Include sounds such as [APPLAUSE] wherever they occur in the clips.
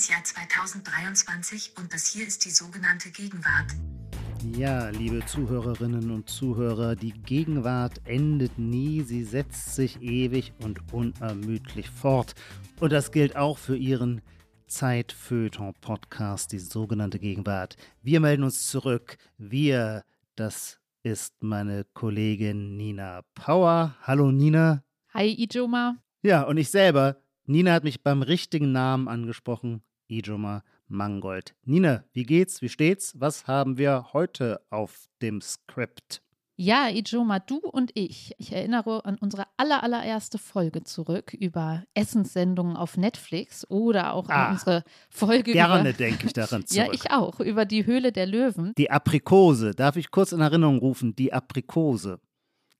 das Jahr 2023 und das hier ist die sogenannte Gegenwart. Ja, liebe Zuhörerinnen und Zuhörer, die Gegenwart endet nie, sie setzt sich ewig und unermüdlich fort. Und das gilt auch für Ihren Zeitfeuilleton-Podcast, die sogenannte Gegenwart. Wir melden uns zurück. Wir, das ist meine Kollegin Nina Power. Hallo Nina. Hi Ijoma. Ja, und ich selber. Nina hat mich beim richtigen Namen angesprochen. Ijoma Mangold. Nina, wie geht's? Wie steht's? Was haben wir heute auf dem Skript? Ja, Ijoma, du und ich. Ich erinnere an unsere aller, allererste Folge zurück über Essenssendungen auf Netflix oder auch ah, an unsere Folge gerne über. denke ich daran [LAUGHS] zurück. ja, ich auch. Über die Höhle der Löwen. Die Aprikose. Darf ich kurz in Erinnerung rufen? Die Aprikose.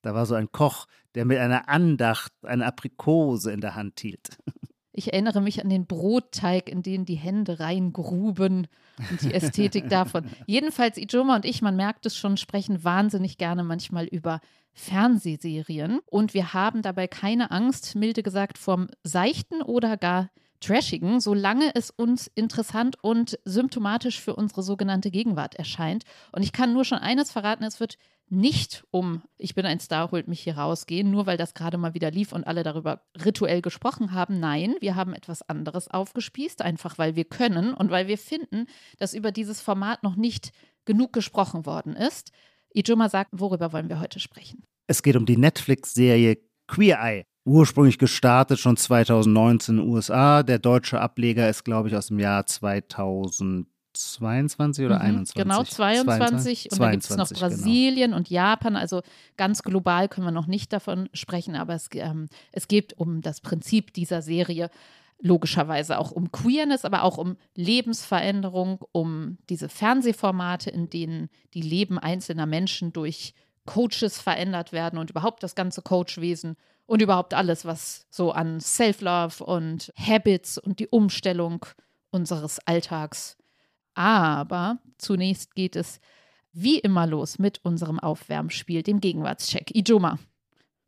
Da war so ein Koch, der mit einer Andacht eine Aprikose in der Hand hielt. [LAUGHS] Ich erinnere mich an den Brotteig, in den die Hände reingruben und die Ästhetik [LAUGHS] davon. Jedenfalls, Ijoma und ich, man merkt es schon, sprechen wahnsinnig gerne manchmal über Fernsehserien. Und wir haben dabei keine Angst, milde gesagt, vom Seichten oder gar Trashigen, solange es uns interessant und symptomatisch für unsere sogenannte Gegenwart erscheint. Und ich kann nur schon eines verraten, es wird nicht um Ich bin ein Star, holt mich hier raus gehen, nur weil das gerade mal wieder lief und alle darüber rituell gesprochen haben. Nein, wir haben etwas anderes aufgespießt, einfach weil wir können und weil wir finden, dass über dieses Format noch nicht genug gesprochen worden ist. Ijoma sagt, worüber wollen wir heute sprechen? Es geht um die Netflix-Serie Queer Eye. Ursprünglich gestartet schon 2019 in den USA. Der deutsche Ableger ist, glaube ich, aus dem Jahr 2000. 22 oder mhm, 21? Genau, 22. 22 und da gibt es noch genau. Brasilien genau. und Japan. Also ganz global können wir noch nicht davon sprechen, aber es, ähm, es geht um das Prinzip dieser Serie. Logischerweise auch um Queerness, aber auch um Lebensveränderung, um diese Fernsehformate, in denen die Leben einzelner Menschen durch Coaches verändert werden und überhaupt das ganze Coachwesen und überhaupt alles, was so an Self-Love und Habits und die Umstellung unseres Alltags aber zunächst geht es wie immer los mit unserem Aufwärmspiel, dem Gegenwartscheck. Ijoma,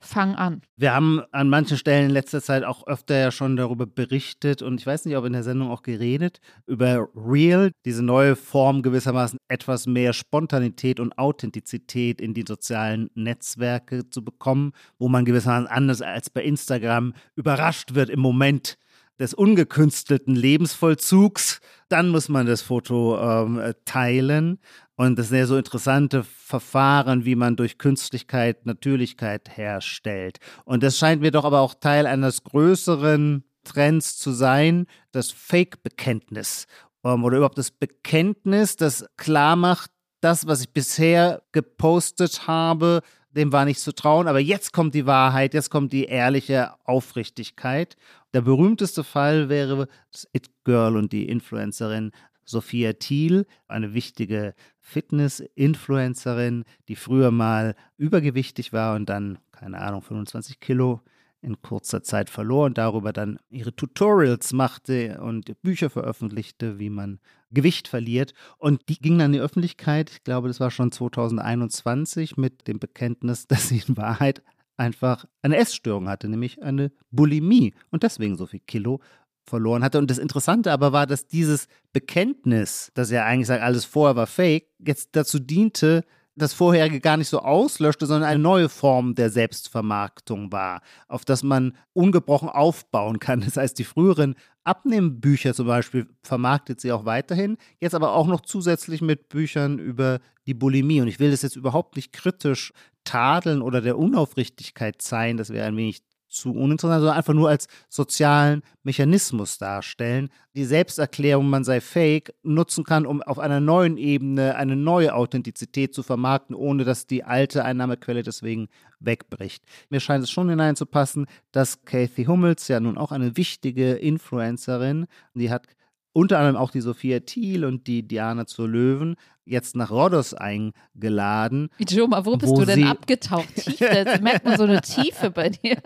fang an. Wir haben an manchen Stellen in letzter Zeit auch öfter ja schon darüber berichtet und ich weiß nicht, ob in der Sendung auch geredet, über Real, diese neue Form gewissermaßen etwas mehr Spontanität und Authentizität in die sozialen Netzwerke zu bekommen, wo man gewissermaßen anders als bei Instagram überrascht wird im Moment des ungekünstelten Lebensvollzugs, dann muss man das Foto ähm, teilen. Und das sind ja so interessante Verfahren, wie man durch Künstlichkeit Natürlichkeit herstellt. Und das scheint mir doch aber auch Teil eines größeren Trends zu sein, das Fake-Bekenntnis. Ähm, oder überhaupt das Bekenntnis, das klar macht, das, was ich bisher gepostet habe, dem war nicht zu trauen, aber jetzt kommt die Wahrheit, jetzt kommt die ehrliche Aufrichtigkeit. Der berühmteste Fall wäre das It Girl und die Influencerin Sophia Thiel, eine wichtige Fitness-Influencerin, die früher mal übergewichtig war und dann, keine Ahnung, 25 Kilo in kurzer Zeit verlor und darüber dann ihre Tutorials machte und Bücher veröffentlichte, wie man Gewicht verliert. Und die ging dann in die Öffentlichkeit, ich glaube, das war schon 2021, mit dem Bekenntnis, [LAUGHS] dass sie in Wahrheit einfach eine Essstörung hatte, nämlich eine Bulimie und deswegen so viel Kilo verloren hatte. Und das Interessante aber war, dass dieses Bekenntnis, das ja eigentlich sagt, alles vorher war fake, jetzt dazu diente, das vorherige gar nicht so auslöschte, sondern eine neue Form der Selbstvermarktung war, auf das man ungebrochen aufbauen kann. Das heißt, die früheren Abnehmbücher zum Beispiel vermarktet sie auch weiterhin, jetzt aber auch noch zusätzlich mit Büchern über die Bulimie. Und ich will das jetzt überhaupt nicht kritisch tadeln oder der Unaufrichtigkeit zeigen, das wäre ein wenig zu uninteressant, sondern einfach nur als sozialen Mechanismus darstellen. Die Selbsterklärung, man sei fake, nutzen kann, um auf einer neuen Ebene eine neue Authentizität zu vermarkten, ohne dass die alte Einnahmequelle deswegen wegbricht. Mir scheint es schon hineinzupassen, dass Kathy Hummels ja nun auch eine wichtige Influencerin, die hat unter anderem auch die Sophia Thiel und die Diana zur Löwen jetzt nach Rhodos eingeladen. Joma, wo bist wo du denn abgetaucht? Tiefe, merkt man so eine Tiefe bei dir.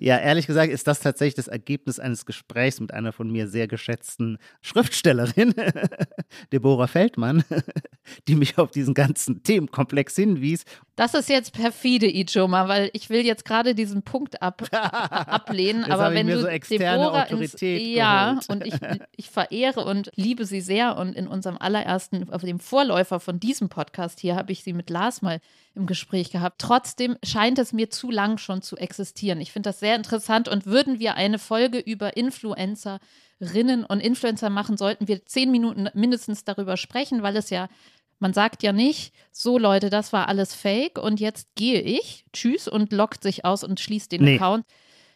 Ja, ehrlich gesagt ist das tatsächlich das Ergebnis eines Gesprächs mit einer von mir sehr geschätzten Schriftstellerin, [LAUGHS] Deborah Feldmann, [LAUGHS] die mich auf diesen ganzen Themenkomplex hinwies Das ist jetzt perfide, Ijoma, weil ich will jetzt gerade diesen Punkt ab, [LAUGHS] ablehnen. Aber wenn du so externe Deborah Autorität ins, ja, und ich, [LAUGHS] ich verehre und liebe sie sehr. Und in unserem allerersten, auf dem Vorläufer von diesem Podcast hier, habe ich sie mit Lars mal im Gespräch gehabt. Trotzdem scheint es mir zu lang schon zu existieren. Ich finde das sehr interessant und würden wir eine Folge über Influencerinnen und Influencer machen, sollten wir zehn Minuten mindestens darüber sprechen, weil es ja man sagt ja nicht, so Leute, das war alles fake und jetzt gehe ich, tschüss und lockt sich aus und schließt den Nee. Account.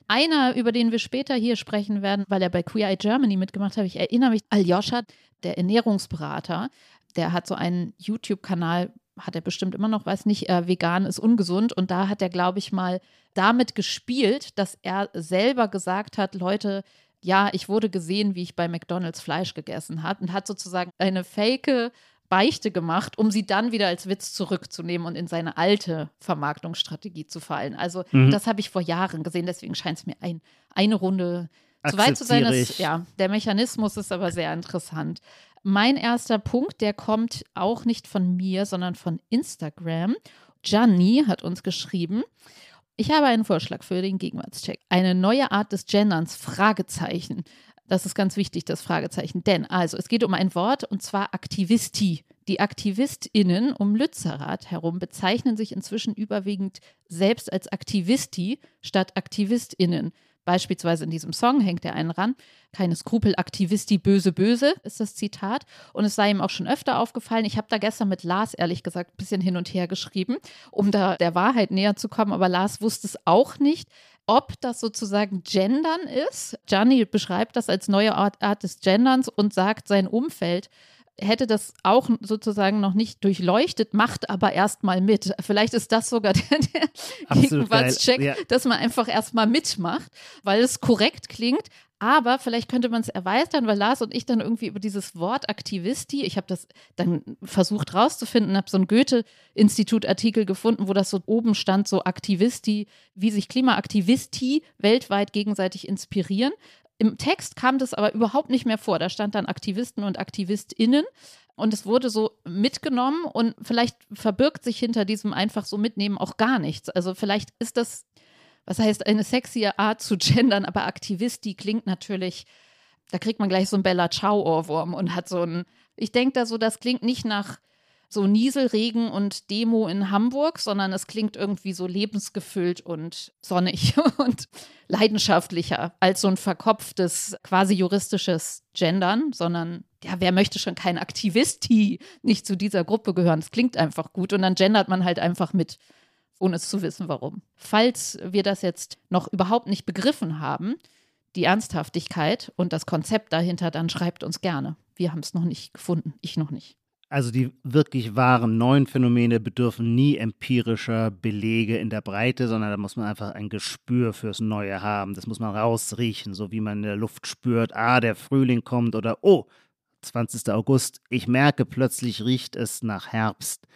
Einer, über den wir später hier sprechen werden, weil er bei Queer Eye Germany mitgemacht hat, ich erinnere mich, Aljoscha, der Ernährungsberater, der hat so einen YouTube-Kanal, hat er bestimmt immer noch, weiß nicht, äh, vegan ist ungesund. Und da hat er, glaube ich, mal damit gespielt, dass er selber gesagt hat, Leute, ja, ich wurde gesehen, wie ich bei McDonalds Fleisch gegessen habe und hat sozusagen eine fake Beichte gemacht, um sie dann wieder als Witz zurückzunehmen und in seine alte Vermarktungsstrategie zu fallen. Also Mhm. das habe ich vor Jahren gesehen, deswegen scheint es mir ein, eine Runde zu weit zu sein. Akzeptiere Das, ich. ja, der Mechanismus ist aber sehr interessant. Mein erster Punkt, der kommt auch nicht von mir, sondern von Instagram. Gianni hat uns geschrieben, ich habe einen Vorschlag für den Gegenwartscheck. Eine neue Art des Genderns, Fragezeichen. Das ist ganz wichtig, das Fragezeichen. Denn, also, es geht um ein Wort und zwar Aktivisti. Die AktivistInnen um Lützerath herum bezeichnen sich inzwischen überwiegend selbst als Aktivisti statt AktivistInnen. Beispielsweise in diesem Song hängt er einen ran. Keine Skrupel, Aktivisti, böse, böse ist das Zitat. Und es sei ihm auch schon öfter aufgefallen. Ich habe da gestern mit Lars, ehrlich gesagt, ein bisschen hin und her geschrieben, um da der Wahrheit näher zu kommen. Aber Lars wusste es auch nicht, ob das sozusagen Gendern ist. Gianni beschreibt das als neue Art, Art des Genderns und sagt, sein Umfeld hätte das auch sozusagen noch nicht durchleuchtet, macht aber erstmal mit. Vielleicht ist das sogar [LAUGHS] der, Gegenwartscheck, ja. dass man einfach erstmal mitmacht, weil es korrekt klingt. Aber vielleicht könnte man es erweitern, weil Lars und ich dann irgendwie über dieses Wort Aktivisti, ich habe das dann versucht rauszufinden, habe so einen Goethe-Institut-Artikel gefunden, wo das so oben stand, so Aktivisti, wie sich Klimaaktivisti weltweit gegenseitig inspirieren. Im Text kam das aber überhaupt nicht mehr vor. Da stand dann Aktivisten und AktivistInnen. Und es wurde so mitgenommen und vielleicht verbirgt sich hinter diesem einfach so mitnehmen auch gar nichts. Also vielleicht ist das, was heißt, eine sexy Art zu [LAUGHS] gendern, aber Aktivisti klingt natürlich, da kriegt man gleich so einen Bella Ciao-Ohrwurm und hat so ein, ich denke da so, das klingt nicht nach so Nieselregen und Demo in Hamburg, sondern es klingt irgendwie so lebensgefüllt und sonnig [LAUGHS] und leidenschaftlicher als so ein verkopftes, quasi juristisches Gendern, sondern ja, wer möchte schon kein Aktivisti nicht zu dieser Gruppe gehören? Es klingt einfach gut und dann gendert man halt einfach mit, ohne es zu wissen, warum. Falls wir das jetzt noch überhaupt nicht begriffen haben, die Ernsthaftigkeit und das Konzept dahinter, dann schreibt uns gerne. Wir haben es noch nicht gefunden, ich noch nicht. Also die wirklich wahren neuen Phänomene bedürfen nie empirischer Belege in der Breite, sondern da muss man einfach ein Gespür fürs Neue haben. Das muss man rausriechen, so wie man in der Luft spürt, ah, der Frühling kommt oder oh, 20. August, ich merke plötzlich riecht es nach Herbst.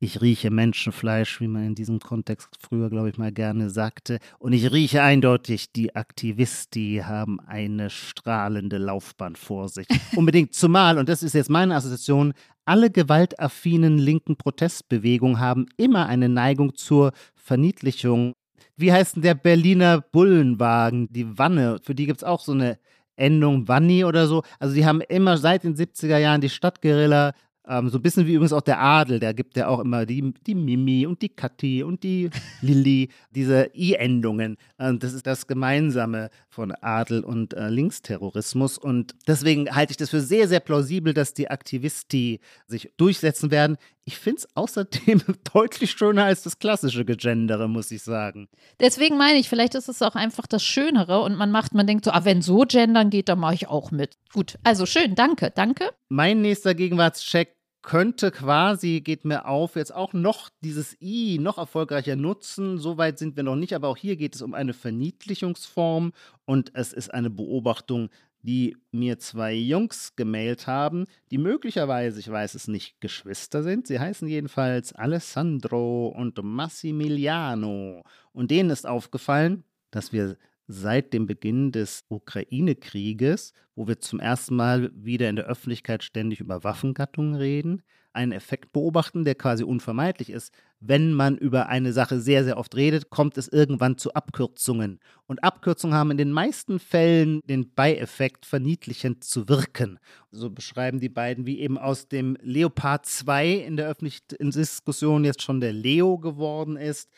Ich rieche Menschenfleisch, wie man in diesem Kontext früher, glaube ich, mal gerne sagte. Und ich rieche eindeutig, die Aktivisti haben eine strahlende Laufbahn vor sich. [LAUGHS] Unbedingt zumal, und das ist jetzt meine Assoziation, alle gewaltaffinen linken Protestbewegungen haben immer eine Neigung zur Verniedlichung. Wie heißt denn der Berliner Bullenwagen, die Wanne? Für die gibt es auch so eine Endung Wanni oder so. Also die haben immer seit den 70er Jahren die Stadtguerilla ähm, so ein bisschen wie übrigens auch der Adel, der gibt ja auch immer die, die Mimi und die Kathi und die [LAUGHS] Lilly, diese I-Endungen. Ähm, das ist das Gemeinsame von Adel und äh, Linksterrorismus. Und deswegen halte ich das für sehr, sehr plausibel, dass die Aktivisti sich durchsetzen werden. Ich finde es außerdem [LAUGHS] deutlich schöner als das klassische Gegendere, muss ich sagen. Deswegen meine ich, vielleicht ist es auch einfach das Schönere und man macht, man denkt so, ah, wenn so gendern geht, dann mache ich auch mit. Gut, also schön, danke, danke. Mein nächster Gegenwartscheck könnte quasi, geht mir auf, jetzt auch noch dieses I noch erfolgreicher nutzen. Soweit sind wir noch nicht, aber auch hier geht es um eine Verniedlichungsform und es ist eine Beobachtung, die mir zwei Jungs gemailt haben, die möglicherweise, ich weiß es nicht, Geschwister sind. Sie heißen jedenfalls Alessandro und Massimiliano. Und denen ist aufgefallen, dass wir seit dem Beginn des Ukraine-Krieges, wo wir zum ersten Mal wieder in der Öffentlichkeit ständig über Waffengattungen reden, einen Effekt beobachten, der quasi unvermeidlich ist. Wenn man über eine Sache sehr, sehr oft redet, kommt es irgendwann zu Abkürzungen. Und Abkürzungen haben in den meisten Fällen den Beieffekt, verniedlichend zu wirken. So beschreiben die beiden, wie eben aus dem Leopard 2 in der öffentlichen Diskussion jetzt schon der Leo geworden ist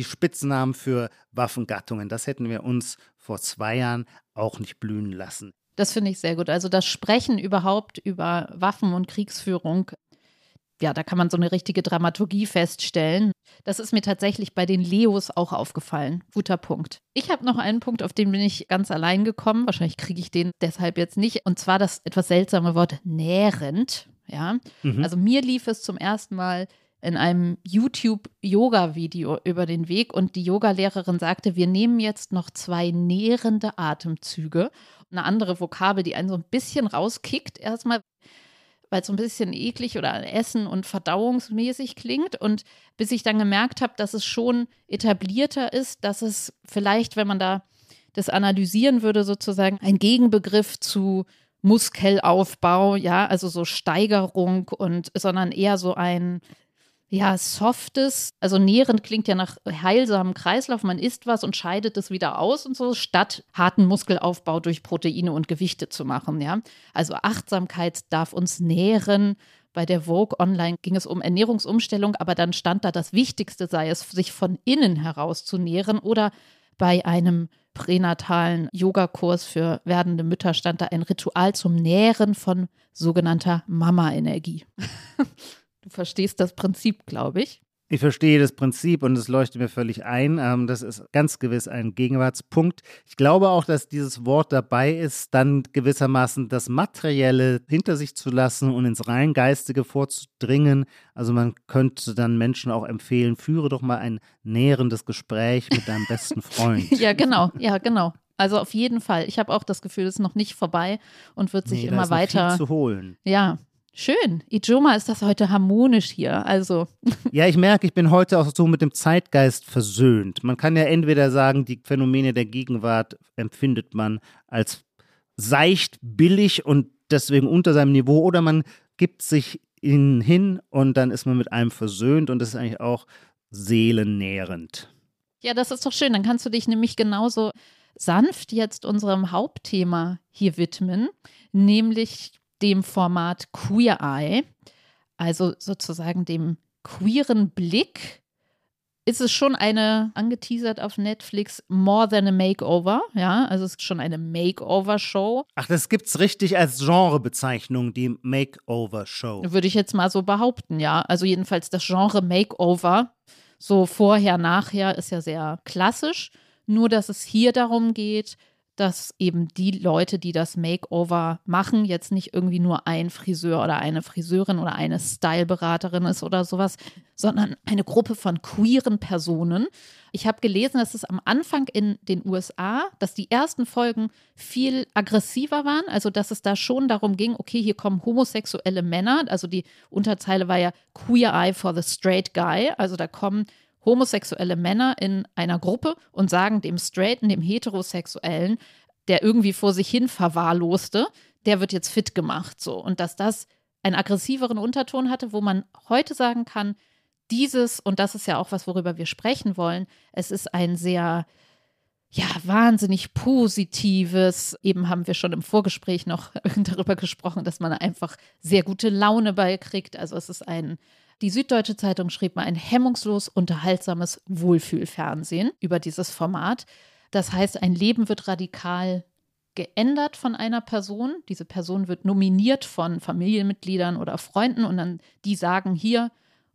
die Spitznamen für Waffengattungen. Das hätten wir uns vor zwei Jahren auch nicht blühen lassen. Das finde ich sehr gut. Also das Sprechen überhaupt über Waffen und Kriegsführung, ja, da kann man so eine richtige Dramaturgie feststellen. Das ist mir tatsächlich bei den Leos auch aufgefallen. Guter Punkt. Ich habe noch einen Punkt, auf den bin ich ganz allein gekommen. Wahrscheinlich kriege ich den deshalb jetzt nicht. Und zwar das etwas seltsame Wort nährend. Ja, mhm. also mir lief es zum ersten Mal in einem YouTube-Yoga-Video über den Weg und die Yogalehrerin sagte, wir nehmen jetzt noch zwei nährende Atemzüge. Eine andere Vokabel, die einen so ein bisschen rauskickt, erstmal, weil es so ein bisschen eklig oder Essen und verdauungsmäßig klingt. Und bis ich dann gemerkt habe, dass es schon etablierter ist, dass es vielleicht, wenn man da das analysieren würde, sozusagen ein Gegenbegriff zu Muskelaufbau, ja, also so Steigerung und, sondern eher so ein ja, softes, also nährend klingt ja nach heilsamem Kreislauf. Man isst was und scheidet es wieder aus und so, statt harten Muskelaufbau durch Proteine und Gewichte zu machen, ja. Also Achtsamkeit darf uns nähren. Bei der Vogue Online ging es um Ernährungsumstellung, aber dann stand da, das Wichtigste sei es, sich von innen heraus zu nähren oder bei einem pränatalen Yogakurs für werdende Mütter stand da ein Ritual zum Nähren von sogenannter Mama-Energie. [LAUGHS] Du verstehst das Prinzip, glaube ich. Ich verstehe das Prinzip und es leuchtet mir völlig ein. Ähm, das ist ganz gewiss ein Gegenwartspunkt. Ich glaube auch, dass dieses Wort dabei ist, dann gewissermaßen das Materielle hinter sich zu lassen und ins rein Geistige vorzudringen. Also man könnte dann Menschen auch empfehlen, führe doch mal ein nährendes Gespräch mit deinem besten Freund. [LAUGHS] ja, genau, ja, genau. Also auf jeden Fall. Ich habe auch das Gefühl, es ist noch nicht vorbei und wird sich nee, immer weiter. zu holen. Ja, Schön. Ijoma ist das heute harmonisch hier. Also. [LAUGHS] Ja, ich merke, ich bin heute auch so mit dem Zeitgeist versöhnt. Man kann ja entweder sagen, die Phänomene der Gegenwart empfindet man als seicht, billig und deswegen unter seinem Niveau, oder man gibt sich ihnen hin und dann ist man mit einem versöhnt und das ist eigentlich auch seelennährend. Ja, das ist doch schön. Dann kannst du dich nämlich genauso sanft jetzt unserem Hauptthema hier widmen, nämlich dem Format Queer Eye, also sozusagen dem queeren Blick, ist es schon eine, angeteasert auf Netflix, More Than a Makeover. Ja, also es ist schon eine Makeover-Show. Ach, das gibt es richtig als Genrebezeichnung, die Makeover-Show. Würde ich jetzt mal so behaupten, ja. Also jedenfalls das Genre Makeover, so vorher, nachher, ist ja sehr klassisch. Nur, dass es hier darum geht, dass eben die Leute, die das Makeover machen, jetzt nicht irgendwie nur ein Friseur oder eine Friseurin oder eine Styleberaterin ist oder sowas, sondern eine Gruppe von queeren Personen. Ich habe gelesen, dass es am Anfang in den USA, dass die ersten Folgen viel aggressiver waren, also dass es da schon darum ging, okay, hier kommen homosexuelle Männer, also die Unterzeile war ja Queer Eye for the Straight Guy, also da kommen homosexuelle Männer in einer Gruppe und sagen dem Straighten, dem Heterosexuellen, der irgendwie vor sich hin verwahrloste, der wird jetzt fit gemacht. So. Und dass das einen aggressiveren Unterton hatte, wo man heute sagen kann, dieses, und das ist ja auch was, worüber wir sprechen wollen, es ist ein sehr, ja, wahnsinnig positives, eben haben wir schon im Vorgespräch noch [LAUGHS] darüber gesprochen, dass man einfach sehr gute Laune beikriegt. Also es ist ein die Süddeutsche Zeitung schrieb mal ein hemmungslos unterhaltsames Wohlfühlfernsehen über dieses Format. Das heißt, ein Leben wird radikal geändert von einer Person. Diese Person wird nominiert von Familienmitgliedern oder Freunden und dann die sagen hier,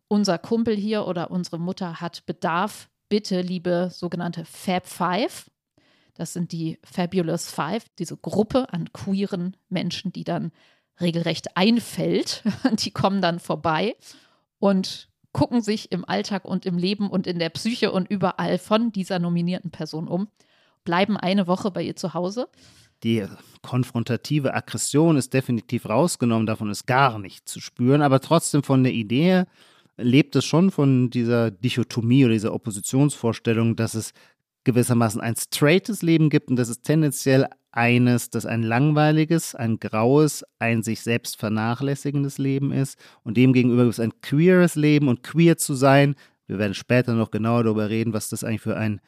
unser Kumpel hier oder unsere Mutter hat Bedarf. Bitte, liebe sogenannte Fab Five. Das sind die Fabulous Five, diese Gruppe an queeren Menschen, die dann regelrecht einfällt. [LAUGHS] Die kommen dann vorbei und gucken sich im Alltag und im Leben und in der Psyche und überall von dieser nominierten Person um, bleiben eine Woche bei ihr zu Hause. Die konfrontative Aggression ist definitiv rausgenommen, davon ist gar nicht zu spüren, aber trotzdem von der Idee lebt es schon von dieser Dichotomie oder dieser Oppositionsvorstellung, dass es gewissermaßen ein straightes Leben gibt und das ist tendenziell eines, das ein langweiliges, ein graues, ein sich selbst vernachlässigendes Leben ist und demgegenüber gibt es ein queeres Leben und queer zu sein, wir werden später noch genauer darüber reden, was das eigentlich für ein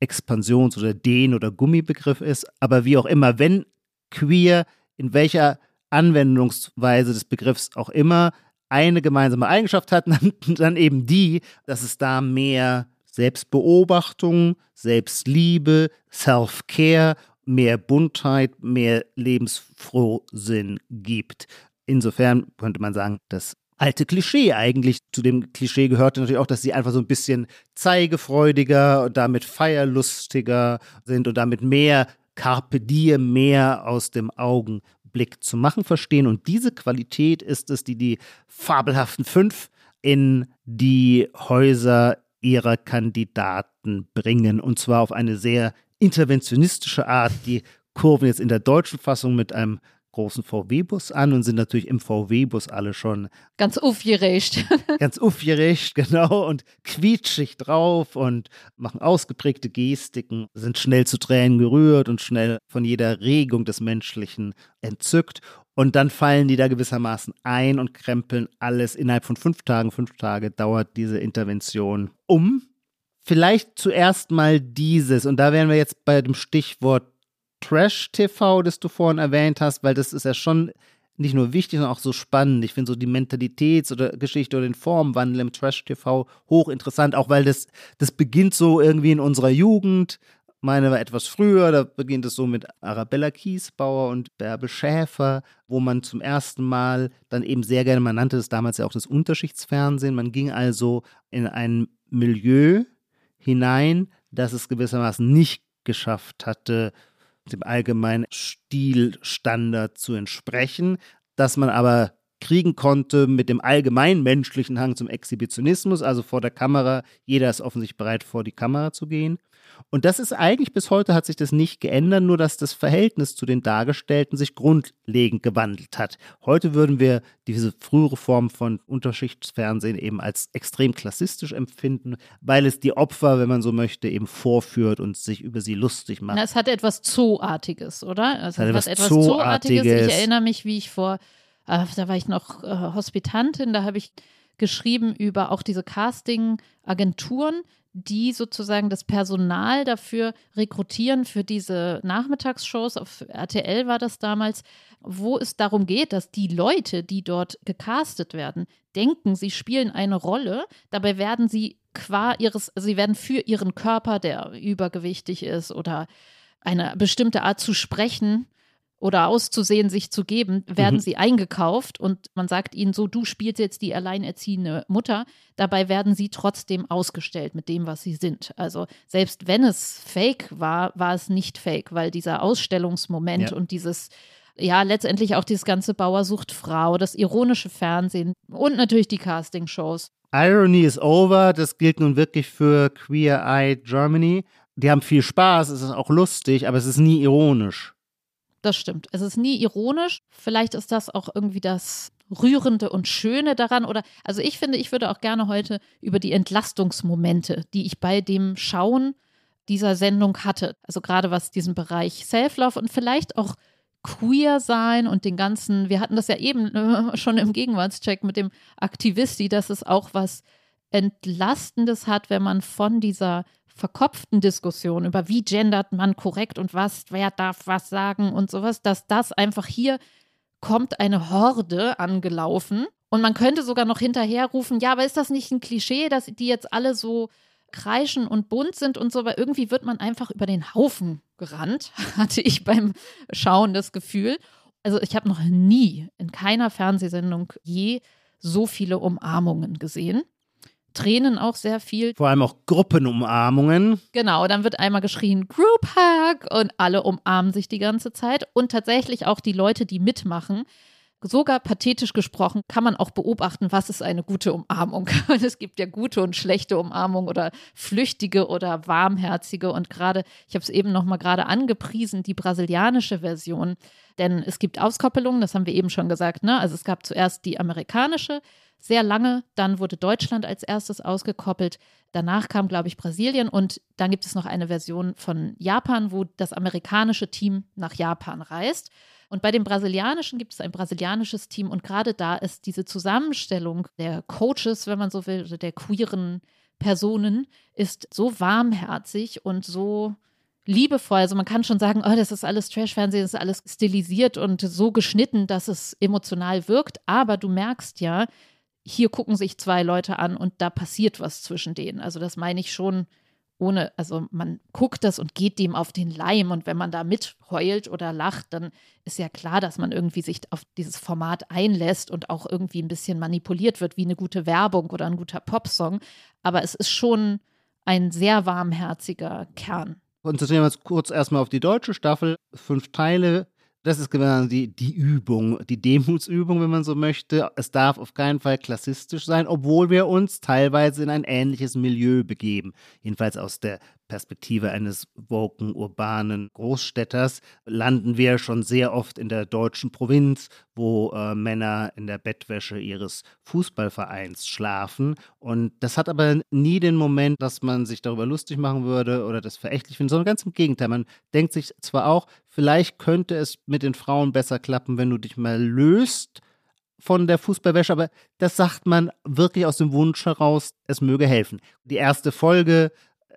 Expansions- oder Dehn- oder Gummibegriff ist, aber wie auch immer, wenn queer in welcher Anwendungsweise des Begriffs auch immer eine gemeinsame Eigenschaft hat, [LAUGHS] dann, dann eben die, dass es da mehr Selbstbeobachtung, Selbstliebe, Self-Care, mehr Buntheit, mehr Lebensfrohsinn gibt. Insofern könnte man sagen, das alte Klischee eigentlich. Zu dem Klischee gehörte natürlich auch, dass sie einfach so ein bisschen zeigefreudiger und damit feierlustiger sind und damit mehr Carpe Diem, mehr aus dem Augenblick zu machen verstehen. Und diese Qualität ist es, die die fabelhaften fünf in die Häuser ihrer Kandidaten bringen. Und zwar auf eine sehr interventionistische Art. Die kurven jetzt in der deutschen Fassung mit einem großen VW-Bus an und sind natürlich im VW-Bus alle schon ganz aufgeregt. [LAUGHS] ganz aufgeregt, genau, und quietschig drauf und machen ausgeprägte Gestiken, sind schnell zu Tränen gerührt und schnell von jeder Regung des Menschlichen entzückt. Und dann fallen die da gewissermaßen ein und krempeln alles innerhalb von fünf Tagen. Fünf Tage dauert diese Intervention um. Vielleicht zuerst mal dieses, und da wären wir jetzt bei dem Stichwort Trash-TV, das du vorhin erwähnt hast, weil das ist ja schon nicht nur wichtig, sondern auch so spannend. Ich finde so die Mentalitäts- oder Geschichte oder den Formwandel im Trash-TV hochinteressant, auch weil das, das beginnt so irgendwie in unserer Jugend. Meine war etwas früher, da beginnt es so mit Arabella Kiesbauer und Bärbel Schäfer, wo man zum ersten Mal dann eben sehr gerne, man nannte es damals ja auch das Unterschichtsfernsehen, man ging also in ein Milieu hinein, das es gewissermaßen nicht geschafft hatte, dem allgemeinen Stilstandard zu entsprechen, dass man aber kriegen konnte mit dem allgemein menschlichen Hang zum Exhibitionismus, also vor der Kamera, jeder ist offensichtlich bereit, vor die Kamera zu gehen. Und das ist eigentlich bis heute hat sich das nicht geändert, nur dass das Verhältnis zu den Dargestellten sich grundlegend gewandelt hat. Heute würden wir diese frühere Form von Unterschichtsfernsehen eben als extrem klassistisch empfinden, weil es die Opfer, wenn man so möchte, eben vorführt und sich über sie lustig macht. Es hat etwas Zooartiges, oder? Also es hat, etwas, etwas Zooartiges. Zooartiges. Ich erinnere mich, wie ich vor, äh, da war ich noch äh, Hospitantin, da habe ich geschrieben über auch diese Casting-Agenturen, die sozusagen das Personal dafür rekrutieren für diese Nachmittagsshows. Auf RTL war das damals, wo es darum geht, dass die Leute, die dort gecastet werden, denken, sie spielen eine Rolle. Dabei werden sie qua ihres, sie werden für ihren Körper, der übergewichtig ist oder eine bestimmte Art zu sprechen, oder auszusehen, sich zu geben, werden mhm. sie eingekauft und man sagt ihnen so, du spielst jetzt die alleinerziehende Mutter. Dabei werden sie trotzdem ausgestellt mit dem, was sie sind. Also selbst wenn es fake war, war es nicht fake, weil dieser Ausstellungsmoment ja. und dieses ja, letztendlich auch dieses ganze Bauer sucht Frau, das ironische Fernsehen und natürlich die Castingshows. Irony is over, das gilt nun wirklich für Queer Eye Germany. Die haben viel Spaß, es ist auch lustig, aber es ist nie ironisch. Das stimmt. Es ist nie ironisch. Vielleicht ist das auch irgendwie das Rührende und Schöne daran. Oder also ich finde, ich würde auch gerne heute über die Entlastungsmomente, die ich bei dem Schauen dieser Sendung hatte. Also gerade was diesen Bereich Self-Love und vielleicht auch queer sein und den ganzen, wir hatten das ja eben äh, schon im Gegenwartscheck mit dem Aktivisti, dass es auch was Entlastendes hat, wenn man von dieser verkopften Diskussion über wie gendert man korrekt und was, wer darf was sagen und sowas, dass das einfach hier kommt eine Horde angelaufen und man könnte sogar noch hinterherrufen, ja, aber ist das nicht ein Klischee, dass die jetzt alle so kreischen und bunt sind und so, weil irgendwie wird man einfach über den Haufen gerannt, [LAUGHS] hatte ich beim Schauen das Gefühl. Also ich habe noch nie in keiner Fernsehsendung je so viele Umarmungen gesehen. Tränen auch sehr viel. Vor allem auch Gruppenumarmungen. Genau, dann wird einmal geschrien Group Hug und alle umarmen sich die ganze Zeit und tatsächlich auch die Leute, die mitmachen. Sogar pathetisch gesprochen kann man auch beobachten, was ist eine gute Umarmung. [LAUGHS] es gibt ja gute und schlechte Umarmung oder flüchtige oder warmherzige. Und gerade, ich habe es eben noch mal gerade angepriesen, die brasilianische Version. Denn es gibt Auskoppelungen, das haben wir eben schon gesagt. Ne? Also es gab zuerst die amerikanische sehr lange. Dann wurde Deutschland als erstes ausgekoppelt. Danach kam, glaube ich, Brasilien und dann gibt es noch eine Version von Japan, wo das amerikanische Team nach Japan reist. Und bei dem brasilianischen gibt es ein brasilianisches Team und gerade da ist diese Zusammenstellung der Coaches, wenn man so will, oder der queeren Personen, ist so warmherzig und so liebevoll. Also man kann schon sagen, oh, das ist alles Trash-Fernsehen, das ist alles stilisiert und so geschnitten, dass es emotional wirkt. Aber du merkst ja, hier gucken sich zwei Leute an und da passiert was zwischen denen. Also das meine ich schon ohne, also man guckt das und geht dem auf den Leim und wenn man da mitheult oder lacht, dann ist ja klar, dass man irgendwie sich auf dieses Format einlässt und auch irgendwie ein bisschen manipuliert wird, wie eine gute Werbung oder ein guter Popsong. Aber es ist schon ein sehr warmherziger Kern. Konzentrieren wir uns kurz erstmal auf die deutsche Staffel. Fünf Teile, das ist genau die, die Übung, die Demutsübung, wenn man so möchte. Es darf auf keinen Fall klassistisch sein, obwohl wir uns teilweise in ein ähnliches Milieu begeben. Jedenfalls aus der Perspektive eines woken, urbanen Großstädters landen wir schon sehr oft in der deutschen Provinz, wo äh, Männer in der Bettwäsche ihres Fußballvereins schlafen. Und das hat aber nie den Moment, dass man sich darüber lustig machen würde oder das verächtlich findet, sondern ganz im Gegenteil. Man denkt sich zwar auch, vielleicht könnte es mit den Frauen besser klappen, wenn du dich mal löst von der Fußballwäsche, aber das sagt man wirklich aus dem Wunsch heraus, es möge helfen. Die erste Folge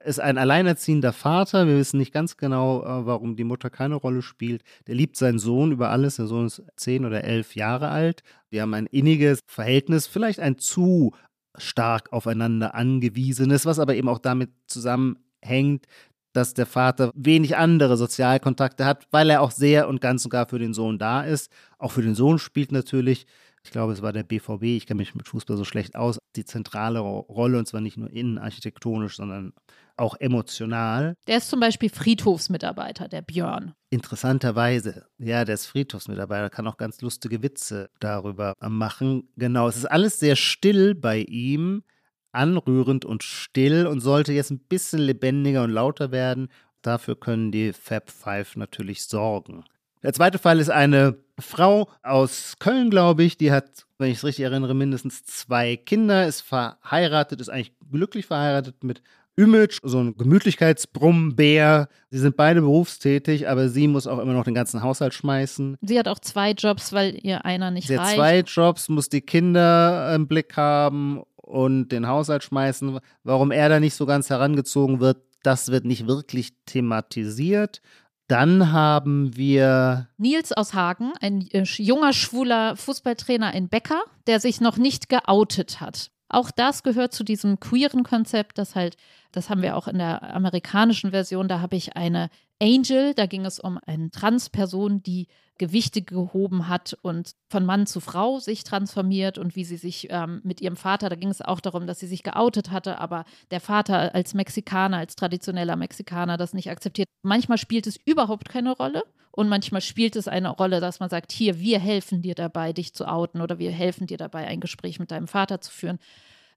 ist ein alleinerziehender Vater. Wir wissen nicht ganz genau, äh, warum die Mutter keine Rolle spielt. Der liebt seinen Sohn über alles. Der Sohn ist zehn oder elf Jahre alt. Die haben ein inniges Verhältnis, vielleicht ein zu stark aufeinander angewiesenes, was aber eben auch damit zusammenhängt, dass der Vater wenig andere Sozialkontakte hat, weil er auch sehr und ganz und gar für den Sohn da ist. Auch für den Sohn spielt natürlich ich glaube, es war der BVB, ich kenne mich mit Fußball so schlecht aus, die zentrale Rolle und zwar nicht nur innenarchitektonisch, sondern auch emotional. Der ist zum Beispiel Friedhofsmitarbeiter, der Björn. Interessanterweise, ja, der ist Friedhofsmitarbeiter, kann auch ganz lustige Witze darüber machen. Genau, es ist alles sehr still bei ihm, anrührend und still und sollte jetzt ein bisschen lebendiger und lauter werden. Dafür können die Fab Five natürlich sorgen. Der zweite Fall ist eine Frau aus Köln, glaube ich. Die hat, wenn ich es richtig erinnere, mindestens zwei Kinder, ist verheiratet, ist eigentlich glücklich verheiratet mit Image, so ein Gemütlichkeitsbrummbär. Sie sind beide berufstätig, aber sie muss auch immer noch den ganzen Haushalt schmeißen. Sie hat auch zwei Jobs, weil ihr einer nicht sie reicht. Sie hat zwei Jobs, muss die Kinder im Blick haben und den Haushalt schmeißen. Warum er da nicht so ganz herangezogen wird, das wird nicht wirklich thematisiert. Dann haben wir Nils aus Hagen, ein äh, junger, schwuler Fußballtrainer, ein Bäcker, der sich noch nicht geoutet hat. Auch das gehört zu diesem queeren Konzept, das halt, das haben wir auch in der amerikanischen Version, da habe ich eine Angel, da ging es um eine Transperson, die Gewichte gehoben hat und von Mann zu Frau sich transformiert und wie sie sich ähm, mit ihrem Vater, da ging es auch darum, dass sie sich geoutet hatte, aber der Vater als Mexikaner, als traditioneller Mexikaner das nicht akzeptiert. Manchmal spielt es überhaupt keine Rolle und manchmal spielt es eine Rolle, dass man sagt, hier, wir helfen dir dabei, dich zu outen oder wir helfen dir dabei, ein Gespräch mit deinem Vater zu führen.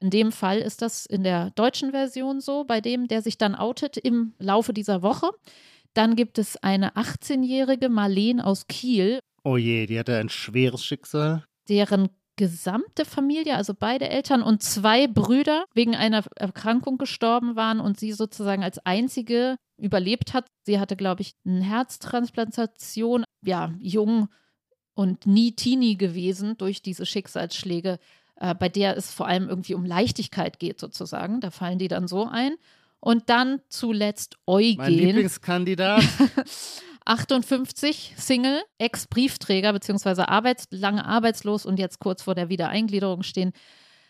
In dem Fall ist das in der deutschen Version so, bei dem, der sich dann outet im Laufe dieser Woche. Dann gibt es eine 18-jährige Marlene aus Kiel. Oh je, die hatte ein schweres Schicksal. Deren gesamte Familie, also beide Eltern und zwei Brüder, wegen einer Erkrankung gestorben waren und sie sozusagen als einzige überlebt hat. Sie hatte, glaube ich, eine Herztransplantation, ja, jung und nie Teenie gewesen durch diese Schicksalsschläge, äh, bei der es vor allem irgendwie um Leichtigkeit geht, sozusagen. Da fallen die dann so ein. Und dann zuletzt Eugen. Mein Lieblingskandidat. [LAUGHS] 58, Single, Ex-Briefträger bzw. Arbeits lange arbeitslos und jetzt kurz vor der Wiedereingliederung stehen,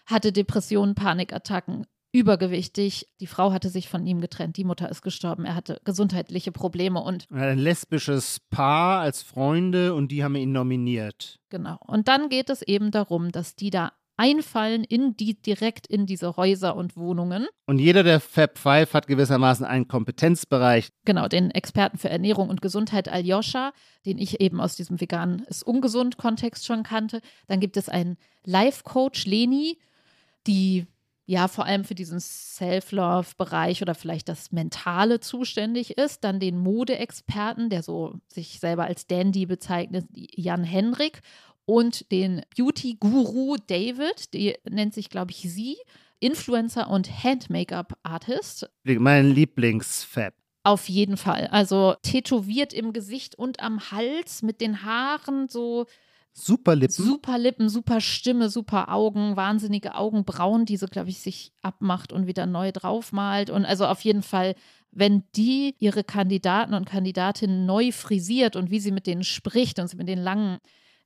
hatte Depressionen, Panikattacken, übergewichtig. Die Frau hatte sich von ihm getrennt, die Mutter ist gestorben, er hatte gesundheitliche Probleme und. Ein lesbisches Paar als Freunde und die haben ihn nominiert. Genau. Und dann geht es eben darum, dass die da einfallen in die direkt in diese Häuser und Wohnungen. Und jeder der Fab Five hat gewissermaßen einen Kompetenzbereich. Genau, den Experten für Ernährung und Gesundheit Aljoscha, den ich eben aus diesem veganen ist ungesund Kontext schon kannte. Dann gibt es einen Life Coach Leni, die ja vor allem für diesen Self-Love-Bereich oder vielleicht das Mentale zuständig ist. Dann den Modeexperten, der so sich selber als Dandy bezeichnet, Jan Henrik und den Beauty-Guru David, die nennt sich, glaube ich, sie, Influencer und Hand-Make-up-Artist. Mein Lieblingsfab. Auf jeden Fall. Also tätowiert im Gesicht und am Hals mit den Haaren so. Super Lippen. Super Lippen, super Stimme, super Augen, wahnsinnige Augenbrauen, die so, glaube ich, sich abmacht und wieder neu draufmalt. Und also auf jeden Fall, wenn die ihre Kandidaten und Kandidatinnen neu frisiert und wie sie mit denen spricht und sie mit den langen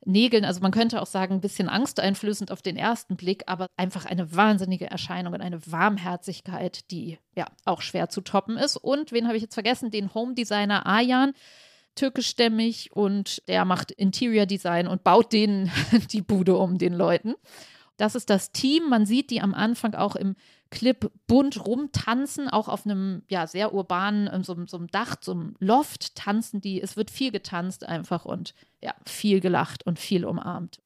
Nägeln, also man könnte auch sagen, ein bisschen angsteinflößend auf den ersten Blick, aber einfach eine wahnsinnige Erscheinung und eine Warmherzigkeit, die ja auch schwer zu toppen ist. Und wen habe ich jetzt vergessen? Den Home Designer Ayan, türkischstämmig und der macht Interior Design und baut denen [LAUGHS] die Bude um den Leuten. Das ist das Team. Man sieht die am Anfang auch im Clip bunt rumtanzen, auch auf einem ja sehr urbanen, so, so einem Dach, so einem Loft tanzen die. Es wird viel getanzt einfach und ja, viel gelacht und viel umarmt.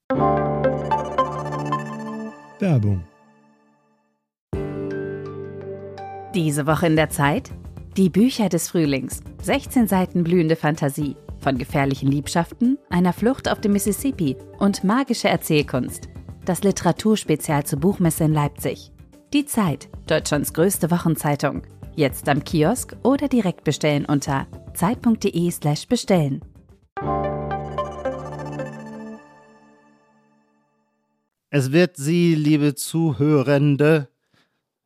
Werbung. Diese Woche in der Zeit? Die Bücher des Frühlings. 16 Seiten blühende Fantasie. Von gefährlichen Liebschaften, einer Flucht auf dem Mississippi und magische Erzählkunst. Das Literaturspezial zur Buchmesse in Leipzig. Die Zeit, Deutschlands größte Wochenzeitung. Jetzt am Kiosk oder direkt bestellen unter zeit.de/slash bestellen. Es wird Sie, liebe Zuhörende,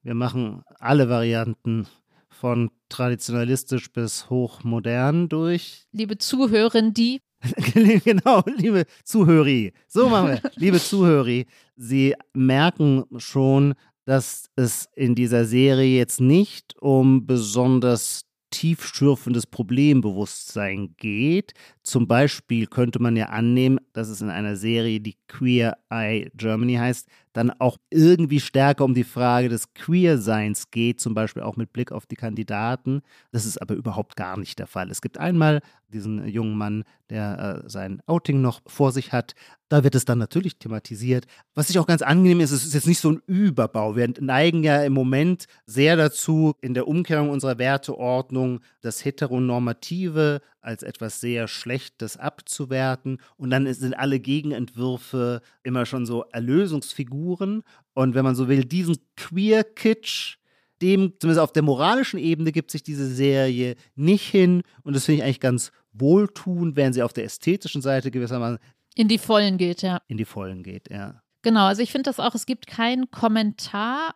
wir machen alle Varianten von traditionalistisch bis hochmodern durch. Liebe Zuhörende, [LAUGHS] genau, liebe Zuhörer. So machen wir. [LAUGHS] liebe Zuhörer, Sie merken schon, dass es in dieser Serie jetzt nicht um besonders tiefschürfendes Problembewusstsein geht. Zum Beispiel könnte man ja annehmen, dass es in einer Serie, die Queer Eye Germany heißt, dann auch irgendwie stärker um die Frage des Queerseins geht, zum Beispiel auch mit Blick auf die Kandidaten. Das ist aber überhaupt gar nicht der Fall. Es gibt einmal diesen jungen Mann, der äh, sein Outing noch vor sich hat. Da wird es dann natürlich thematisiert. Was ich auch ganz angenehm ist, es ist jetzt nicht so ein Überbau. Wir neigen ja im Moment sehr dazu, in der Umkehrung unserer Werteordnung das Heteronormative als etwas sehr Schlechtes abzuwerten. Und dann sind alle Gegenentwürfe immer schon so Erlösungsfiguren. Und wenn man so will, diesen Queer-Kitsch, dem, zumindest auf der moralischen Ebene, gibt sich diese Serie nicht hin. Und das finde ich eigentlich ganz wohltuend, während sie auf der ästhetischen Seite gewissermaßen in die Vollen geht, ja. In die Vollen geht, ja. Genau, also ich finde das auch, es gibt keinen Kommentar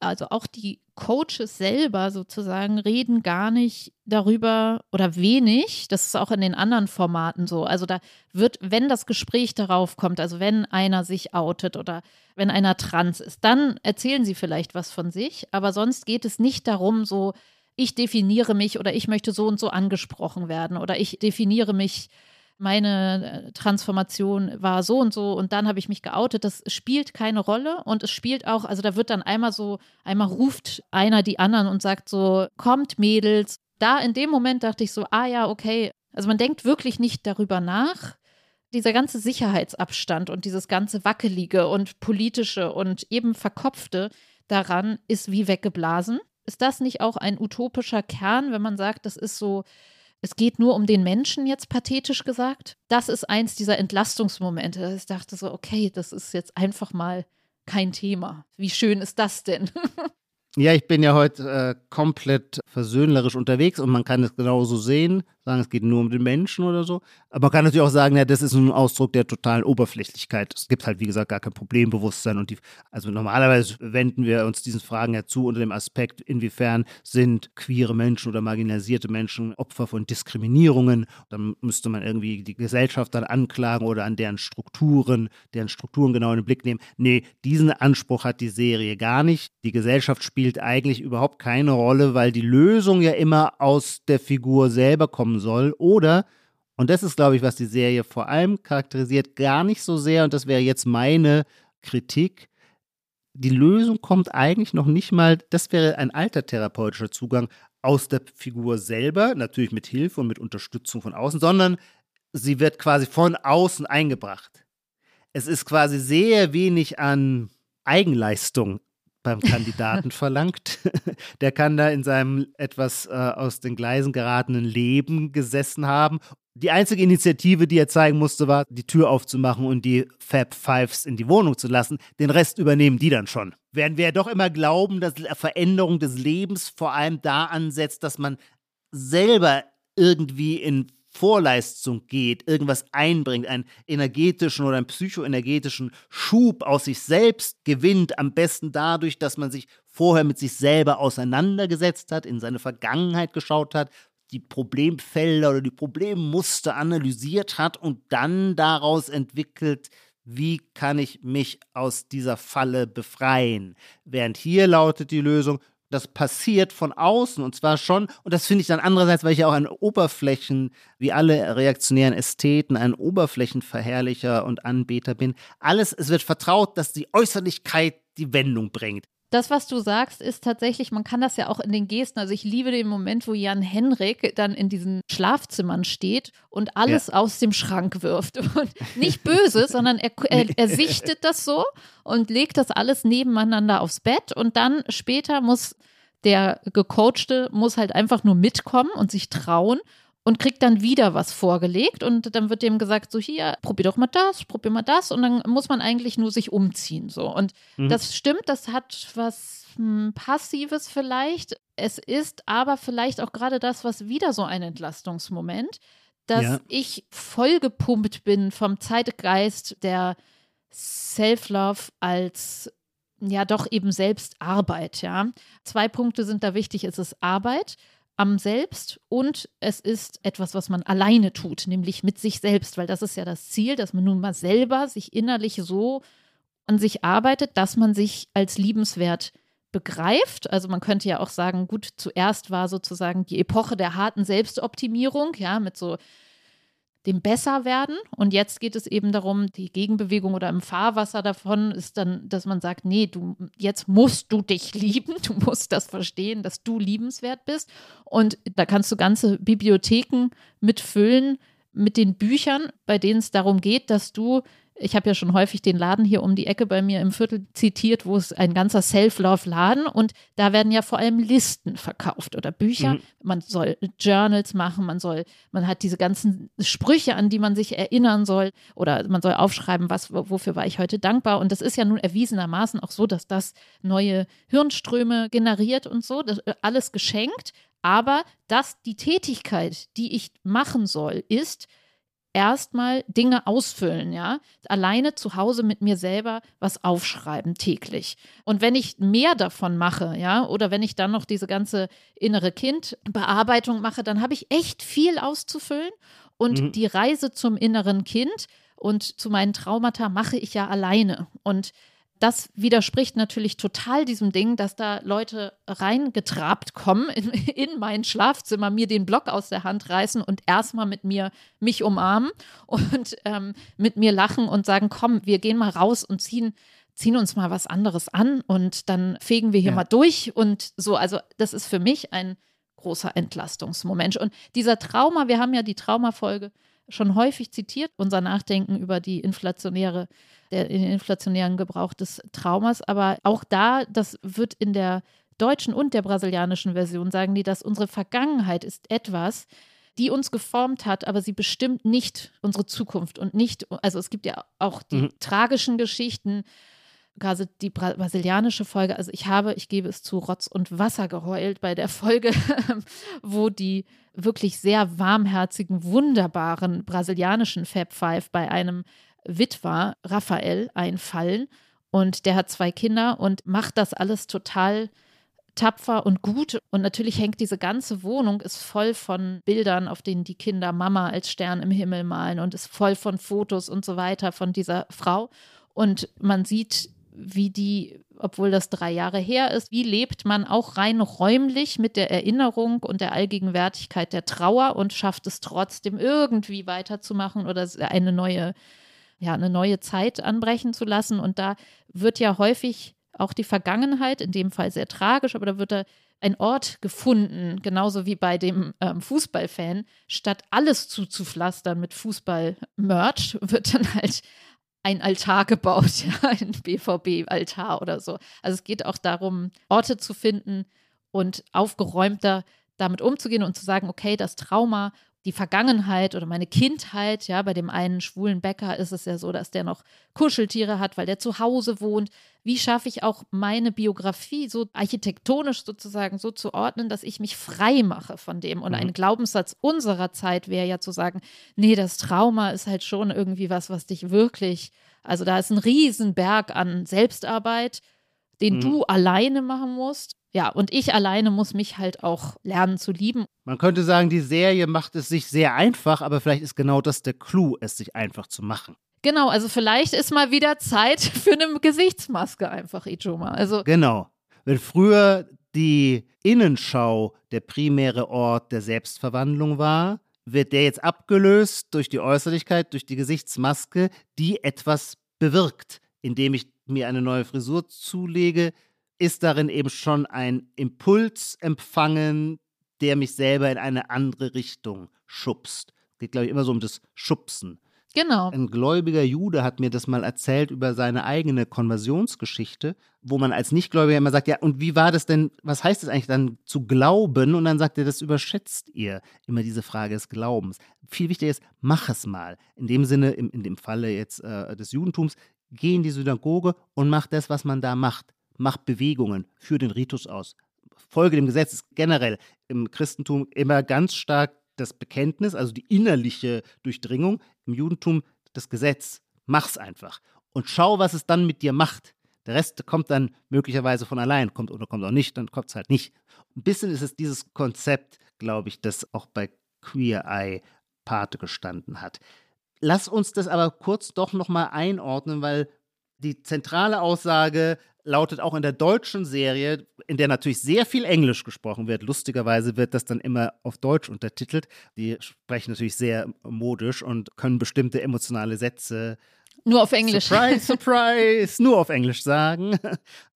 also auch die Coaches selber sozusagen reden gar nicht darüber oder wenig. Das ist auch in den anderen Formaten so. Also da wird, wenn das Gespräch darauf kommt, also wenn einer sich outet oder wenn einer trans ist, dann erzählen sie vielleicht was von sich. Aber sonst geht es nicht darum, so, ich definiere mich oder ich möchte so und so angesprochen werden oder ich definiere mich meine äh, Transformation war so und so und dann habe ich mich geoutet. Das spielt keine Rolle und es spielt auch, also da wird dann einmal so, einmal ruft einer die anderen und sagt so, kommt Mädels. Da in dem Moment dachte ich so, ah ja, okay. Also man denkt wirklich nicht darüber nach. Dieser ganze Sicherheitsabstand und dieses ganze Wackelige und politische und eben verkopfte daran ist wie weggeblasen. Ist das nicht auch ein utopischer Kern, wenn man sagt, das ist so es geht nur um den Menschen, jetzt pathetisch gesagt. Das ist eins dieser Entlastungsmomente. Ich dachte so, okay, das ist jetzt einfach mal kein Thema. Wie schön ist das denn? [LAUGHS] Ja, ich bin ja heute äh, komplett versöhnlerisch unterwegs und man kann es genauso sehen, sagen, es geht nur um den Menschen oder so. Aber man kann natürlich auch sagen, ja, das ist ein Ausdruck der totalen Oberflächlichkeit. Es gibt halt, wie gesagt, gar kein Problembewusstsein. Und die, also normalerweise wenden wir uns diesen Fragen ja zu unter dem Aspekt, inwiefern sind queere Menschen oder marginalisierte Menschen Opfer von Diskriminierungen. Dann müsste man irgendwie die Gesellschaft dann anklagen oder an deren Strukturen, deren Strukturen genau in den Blick nehmen. Nee, diesen Anspruch hat die Serie gar nicht. Die Gesellschaft spielt eigentlich überhaupt keine Rolle, weil die Lösung ja immer aus der Figur selber kommen soll. Oder, und das ist, glaube ich, was die Serie vor allem charakterisiert, gar nicht so sehr, und das wäre jetzt meine Kritik, die Lösung kommt eigentlich noch nicht mal, das wäre ein alter therapeutischer Zugang aus der Figur selber, natürlich mit Hilfe und mit Unterstützung von außen, sondern sie wird quasi von außen eingebracht. Es ist quasi sehr wenig an Eigenleistung beim Kandidaten [LAUGHS] verlangt. [LAUGHS] Der kann da in seinem etwas äh, aus den Gleisen geratenen Leben gesessen haben. Die einzige Initiative, die er zeigen musste, war, die Tür aufzumachen und die Fab Fives in die Wohnung zu lassen. Den Rest übernehmen die dann schon. Während wir ja doch immer glauben, dass Veränderung des Lebens vor allem da ansetzt, dass man selber irgendwie in Vorleistung geht, irgendwas einbringt, einen energetischen oder einen psychoenergetischen Schub aus sich selbst gewinnt, am besten dadurch, dass man sich vorher mit sich selber auseinandergesetzt hat, in seine Vergangenheit geschaut hat, die Problemfelder oder die Problemmuster analysiert hat und dann daraus entwickelt, wie kann ich mich aus dieser Falle befreien? Während hier lautet die Lösung, das passiert von außen und zwar schon, und das finde ich dann andererseits, weil ich ja auch ein Oberflächen, wie alle reaktionären Ästheten, ein Oberflächenverherrlicher und Anbeter bin. Alles, es wird vertraut, dass die Äußerlichkeit die Wendung bringt das, was du sagst, ist tatsächlich, man kann das ja auch in den Gesten. Also ich liebe den Moment, wo Jan Henrik dann in diesen Schlafzimmern steht und alles ja. aus dem Schrank wirft. [LAUGHS] Und nicht böse, [LAUGHS] sondern er, er, er sichtet das so und legt das alles nebeneinander aufs Bett. Und dann später muss der Gecoachte muss halt einfach nur mitkommen und sich trauen und kriegt dann wieder was vorgelegt und dann wird dem gesagt, so hier, probier doch mal das, probier mal das und dann muss man eigentlich nur sich umziehen so und mhm. das stimmt, das hat was hm, passives vielleicht. Es ist aber vielleicht auch gerade das, was wieder so ein Entlastungsmoment, dass ja. ich vollgepumpt bin vom Zeitgeist der Self-Love als ja doch eben Selbstarbeit, ja. Zwei Punkte sind da wichtig, es ist Arbeit am Selbst und es ist etwas, was man alleine tut, nämlich mit sich selbst, weil das ist ja das Ziel, dass man nun mal selber sich innerlich so an sich arbeitet, dass man sich als liebenswert begreift. Also man könnte ja auch sagen, gut, zuerst war sozusagen die Epoche der harten Selbstoptimierung, ja, mit so dem Besserwerden. Und jetzt geht es eben darum, die Gegenbewegung oder im Fahrwasser davon ist dann, dass man sagt, nee, du, jetzt musst du dich [LAUGHS] lieben, du musst das verstehen, dass du liebenswert bist. Und da kannst du ganze Bibliotheken mitfüllen mit den Büchern, bei denen es darum geht, dass du ich habe ja schon häufig den Laden hier um die Ecke bei mir im Viertel zitiert, wo es ein ganzer Self-Love-Laden und da werden ja vor allem Listen verkauft oder Bücher. Mhm. Man soll Journals machen, man soll, man hat diese ganzen Sprüche, an die man sich erinnern soll oder man soll aufschreiben, was, wofür war ich heute dankbar. Und das ist ja nun erwiesenermaßen auch so, dass das neue Hirnströme generiert und so, das, äh, alles geschenkt. Aber dass die Tätigkeit, die ich machen soll, ist, erstmal Dinge ausfüllen, ja. Alleine zu Hause mit mir selber was aufschreiben täglich. Und wenn ich mehr davon mache, ja, oder wenn ich dann noch diese ganze innere Kindbearbeitung mache, dann habe ich echt viel auszufüllen. Und mhm. die Reise zum inneren Kind und zu meinen Traumata mache ich ja alleine. Und das widerspricht natürlich total diesem Ding, dass da Leute reingetrabt kommen in, [LAUGHS] in, mein Schlafzimmer, mir den Block aus der Hand reißen und erstmal mit mir mich umarmen und ähm, mit mir lachen und sagen, komm, wir gehen mal raus und ziehen, ziehen uns mal was anderes an und dann fegen wir hier ja. mal durch und so. Also das ist für mich ein großer Entlastungsmoment. Und dieser Trauma, wir haben ja die Traumafolge schon häufig zitiert, unser Nachdenken über die inflationäre der, den inflationären Gebrauch des Traumas. Aber auch da, das wird in der deutschen und der brasilianischen Version, sagen die, dass unsere Vergangenheit ist etwas, die uns geformt hat, aber sie bestimmt nicht unsere Zukunft und nicht, also es gibt ja auch die mhm. tragischen Geschichten, gerade die brasilianische Folge, also ich habe, ich gebe es zu, Rotz und Wasser geheult bei der Folge, [LAUGHS] wo die wirklich sehr warmherzigen, wunderbaren brasilianischen Fab Five bei einem Witwer Raphael einfallen. Und der hat zwei Kinder und macht das alles total tapfer und gut. Und natürlich hängt diese ganze Wohnung, ist voll von Bildern, auf denen die Kinder Mama als Stern im Himmel malen und ist voll von Fotos und so weiter von dieser Frau. Und man sieht, wie die, obwohl das drei Jahre her ist, wie lebt man auch rein räumlich mit der Erinnerung und der Allgegenwärtigkeit der Trauer und schafft es trotzdem irgendwie weiterzumachen oder eine neue ja, eine neue Zeit anbrechen zu lassen. Und da wird ja häufig auch die Vergangenheit, in dem Fall sehr tragisch, aber da wird da ein Ort gefunden, genauso wie bei dem ähm, Fußballfan. Statt alles zuzupflastern mit Fußball-Merch, wird dann halt ein Altar gebaut, [LAUGHS] ja, ein BVB-Altar oder so. Also es geht auch darum, Orte zu finden und aufgeräumter damit umzugehen und zu sagen, okay, das Trauma die Vergangenheit oder meine Kindheit, ja, bei dem einen schwulen Bäcker ist es ja so, dass der noch Kuscheltiere hat, weil der zu Hause wohnt. Wie schaffe ich auch meine Biografie so architektonisch sozusagen so zu ordnen, dass ich mich frei mache von dem? Und mhm. ein Glaubenssatz unserer Zeit wäre ja zu sagen, nee, das Trauma ist halt schon irgendwie was, was dich wirklich, also da ist ein Riesenberg an Selbstarbeit, den mhm. du alleine machen musst. Ja, und ich alleine muss mich halt auch lernen zu lieben. Man könnte sagen, die Serie macht es sich sehr einfach, aber vielleicht ist genau das der Clou, es sich einfach zu machen. Genau, also vielleicht ist mal wieder Zeit [LAUGHS] für eine Gesichtsmaske einfach, Ijoma. Also genau. Wenn früher die Innenschau der primäre Ort der Selbstverwandlung war, wird der jetzt abgelöst durch die Äußerlichkeit, durch die Gesichtsmaske, die etwas bewirkt, indem ich mir eine neue Frisur zulege, ist darin eben schon ein Impuls empfangen, der mich selber in eine andere Richtung schubst. Es geht, glaube ich, immer so um das Schubsen. Genau. Ein gläubiger Jude hat mir das mal erzählt über seine eigene Konversionsgeschichte, wo man als Nichtgläubiger immer sagt, ja, und wie war das denn, was heißt es eigentlich dann zu glauben? Und dann sagt er, das überschätzt ihr, immer diese Frage des Glaubens. Viel wichtiger ist, mach es mal. In dem Sinne, in, in dem Falle jetzt äh, des Judentums, geh in die Synagoge und mach das, was man da macht macht Bewegungen, für den Ritus aus. Folge dem Gesetz ist generell im Christentum immer ganz stark das Bekenntnis, also die innerliche Durchdringung, im Judentum das Gesetz. Mach's einfach und schau, was es dann mit dir macht. Der Rest kommt dann möglicherweise von allein, kommt oder kommt auch nicht, dann kommt es halt nicht. Ein bisschen ist es dieses Konzept, glaube ich, das auch bei Queer Eye Pate gestanden hat. Lass uns das aber kurz doch nochmal einordnen, weil die zentrale Aussage lautet auch in der deutschen Serie, in der natürlich sehr viel Englisch gesprochen wird. Lustigerweise wird das dann immer auf Deutsch untertitelt. Die sprechen natürlich sehr modisch und können bestimmte emotionale Sätze nur auf Englisch. Surprise, [LAUGHS] surprise, nur auf Englisch sagen.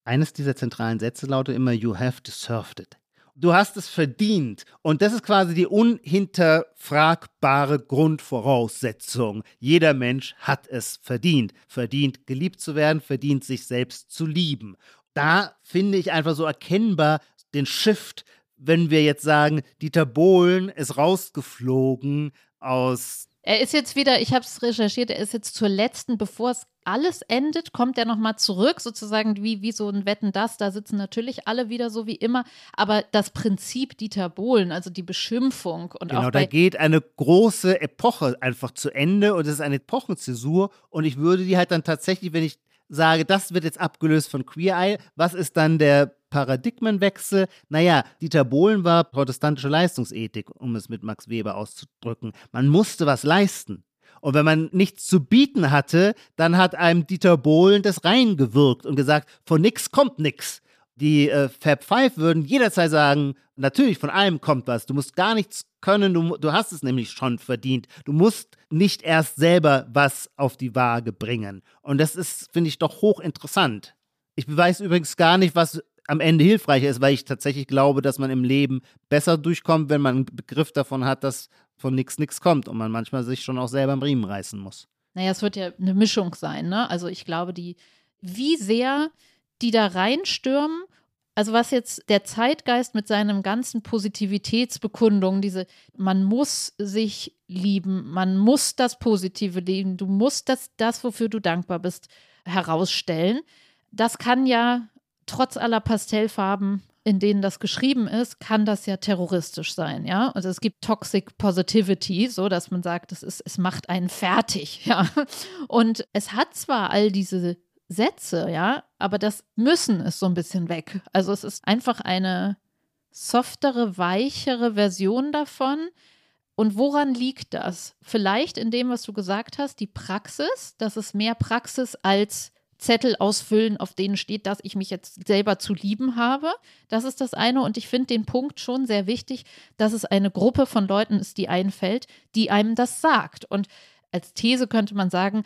Eines dieser zentralen Sätze lautet immer, you have deserved it du hast es verdient. Und das ist quasi die unhinterfragbare Grundvoraussetzung. Jeder Mensch hat es verdient. Verdient, geliebt zu werden, verdient, sich selbst zu lieben. Da finde ich einfach so erkennbar den Shift, wenn wir jetzt sagen, Dieter Bohlen ist rausgeflogen aus er ist jetzt wieder, ich habe es recherchiert, er ist jetzt zur letzten, bevor es alles endet, kommt er nochmal zurück, sozusagen wie, wie so ein Wetten das. Da sitzen natürlich alle wieder so wie immer. Aber das Prinzip Dieter Bohlen, also die Beschimpfung und genau, auch. Genau, da geht eine große Epoche einfach zu Ende und es ist eine Epochenzäsur. Und ich würde die halt dann tatsächlich, wenn ich sage, das wird jetzt abgelöst von Queer Eye, was ist dann der Paradigmenwechsel? Naja, Dieter Bohlen war protestantische Leistungsethik, um es mit Max Weber auszudrücken. Man musste was leisten. Und wenn man nichts zu bieten hatte, dann hat einem Dieter Bohlen das reingewirkt und gesagt, von nix kommt nix. Die äh, Fab Five würden jederzeit sagen, natürlich, von allem kommt was. Du musst gar nichts können, du, du hast es nämlich schon verdient. Du musst nicht erst selber was auf die Waage bringen. Und das ist, finde ich, doch hochinteressant. Ich weiß übrigens gar nicht, was am Ende hilfreicher ist, weil ich tatsächlich glaube, dass man im Leben besser durchkommt, wenn man einen Begriff davon hat, dass von nichts nichts kommt und man manchmal sich schon auch selber im Riemen reißen muss. Naja, es wird ja eine Mischung sein, ne? Also ich glaube, die, wie sehr die da reinstürmen. Also was jetzt der Zeitgeist mit seinem ganzen Positivitätsbekundung, diese, man muss sich lieben, man muss das Positive lieben, du musst das, das, wofür du dankbar bist, herausstellen. Das kann ja trotz aller Pastellfarben, in denen das geschrieben ist, kann das ja terroristisch sein, ja. Also es gibt Toxic Positivity, so dass man sagt, es ist, es macht einen fertig, [LAUGHS] ja. Und es hat zwar all diese Sätze, ja, aber das Müssen ist so ein bisschen weg. Also es ist einfach eine softere, weichere Version davon. Und woran liegt das? Vielleicht in dem, was du gesagt hast, die Praxis, dass es mehr Praxis als Zettel ausfüllen, auf denen steht, dass ich mich jetzt selber zu lieben habe. Das ist das eine. Und ich finde den Punkt schon sehr wichtig, dass es eine Gruppe von Leuten ist, die einfällt, die einem das sagt. Und als These könnte man sagen,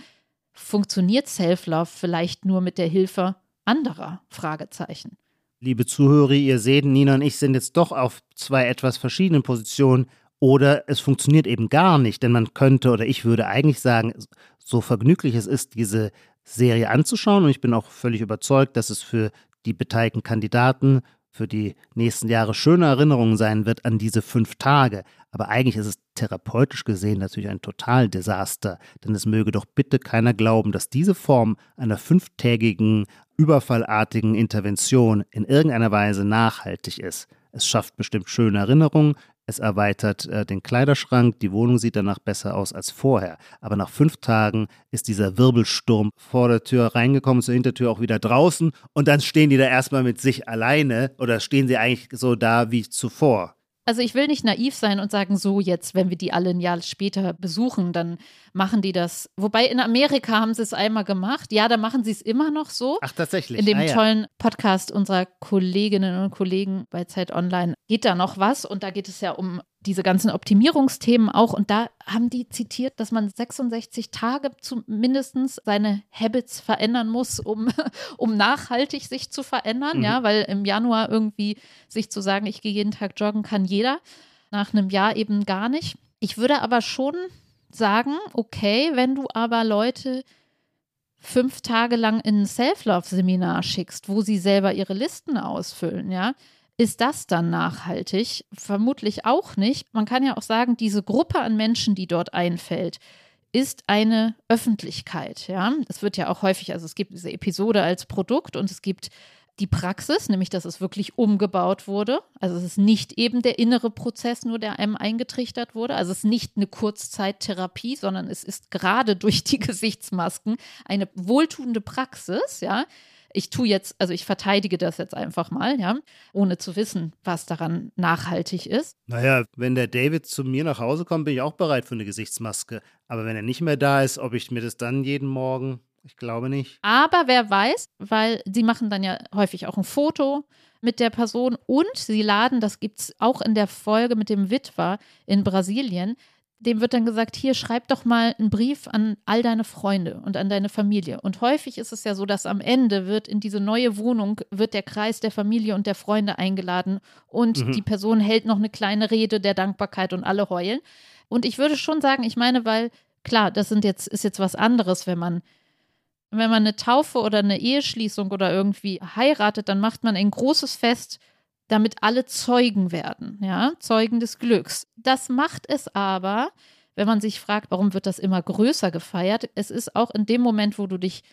funktioniert Self-Love vielleicht nur mit der Hilfe anderer? Fragezeichen. Liebe Zuhörer, ihr seht, Nina und ich sind jetzt doch auf zwei etwas verschiedenen Positionen oder es funktioniert eben gar nicht, denn man könnte oder ich würde eigentlich sagen, so vergnüglich es ist, diese Serie anzuschauen und ich bin auch völlig überzeugt, dass es für die beteiligten Kandidaten für die nächsten Jahre schöne Erinnerungen sein wird an diese fünf Tage. Aber eigentlich ist es therapeutisch gesehen natürlich ein Totaldesaster, denn es möge doch bitte keiner glauben, dass diese Form einer fünftägigen, überfallartigen Intervention in irgendeiner Weise nachhaltig ist. Es schafft bestimmt schöne Erinnerungen, es erweitert äh, den Kleiderschrank, die Wohnung sieht danach besser aus als vorher. Aber nach fünf Tagen ist dieser Wirbelsturm vor der Tür reingekommen, zur Hintertür auch wieder draußen und dann stehen die da erstmal mit sich alleine oder stehen sie eigentlich so da wie zuvor. Also ich will nicht naiv sein und sagen, so jetzt, wenn wir die alle ein Jahr später besuchen, dann machen die das. Wobei in Amerika haben sie es einmal gemacht. Ja, da machen sie es immer noch so. Ach, tatsächlich. In dem ah, ja. tollen Podcast unserer Kolleginnen und Kollegen bei Zeit Online geht da noch was. Und da geht es ja um diese ganzen Optimierungsthemen auch. Und da haben die zitiert, dass man 66 Tage zumindest seine Habits verändern muss, um, [LAUGHS] um nachhaltig sich zu verändern. Mhm. Ja, weil im Januar irgendwie sich zu sagen, ich gehe jeden Tag joggen, kann jeder. Nach einem Jahr eben gar nicht. Ich würde aber schon sagen, okay, wenn du aber Leute fünf Tage lang in ein Self-Love-Seminar schickst, wo sie selber ihre Listen ausfüllen, ja, ist das dann nachhaltig? Vermutlich auch nicht. Man kann ja auch sagen, diese Gruppe an Menschen, die dort einfällt, ist eine Öffentlichkeit, ja. Es wird ja auch häufig, also es gibt diese Episode als Produkt und es gibt die Praxis, nämlich dass es wirklich umgebaut wurde. Also es ist nicht eben der innere Prozess nur, der einem eingetrichtert wurde. Also es ist nicht eine Kurzzeittherapie, sondern es ist gerade durch die [LAUGHS] Gesichtsmasken eine wohltuende Praxis, ja. Ich tue jetzt, also ich verteidige das jetzt einfach mal, ja, ohne zu wissen, was daran nachhaltig ist. Naja, wenn der David zu mir nach Hause kommt, bin ich auch bereit für eine Gesichtsmaske. Aber wenn er nicht mehr da ist, ob ich mir das dann jeden Morgen ich glaube nicht. Aber wer weiß, weil sie machen dann ja häufig auch ein Foto mit der Person und sie laden, das gibt es auch in der Folge mit dem Witwer in Brasilien, dem wird dann gesagt, hier schreib doch mal einen Brief an all deine Freunde und an deine Familie. Und häufig ist es ja so, dass am Ende wird in diese neue Wohnung wird der Kreis der Familie und der Freunde eingeladen und Mhm. die Person hält noch eine kleine Rede der Dankbarkeit und alle heulen. Und ich würde schon sagen, ich meine, weil klar, das sind jetzt ist jetzt was anderes, wenn man wenn man eine Taufe oder eine Eheschließung oder irgendwie heiratet, dann macht man ein großes Fest, damit alle Zeugen werden, ja, Zeugen des Glücks. Das macht es aber, wenn man sich fragt, warum wird das immer größer gefeiert? Es ist auch in dem Moment, wo du dich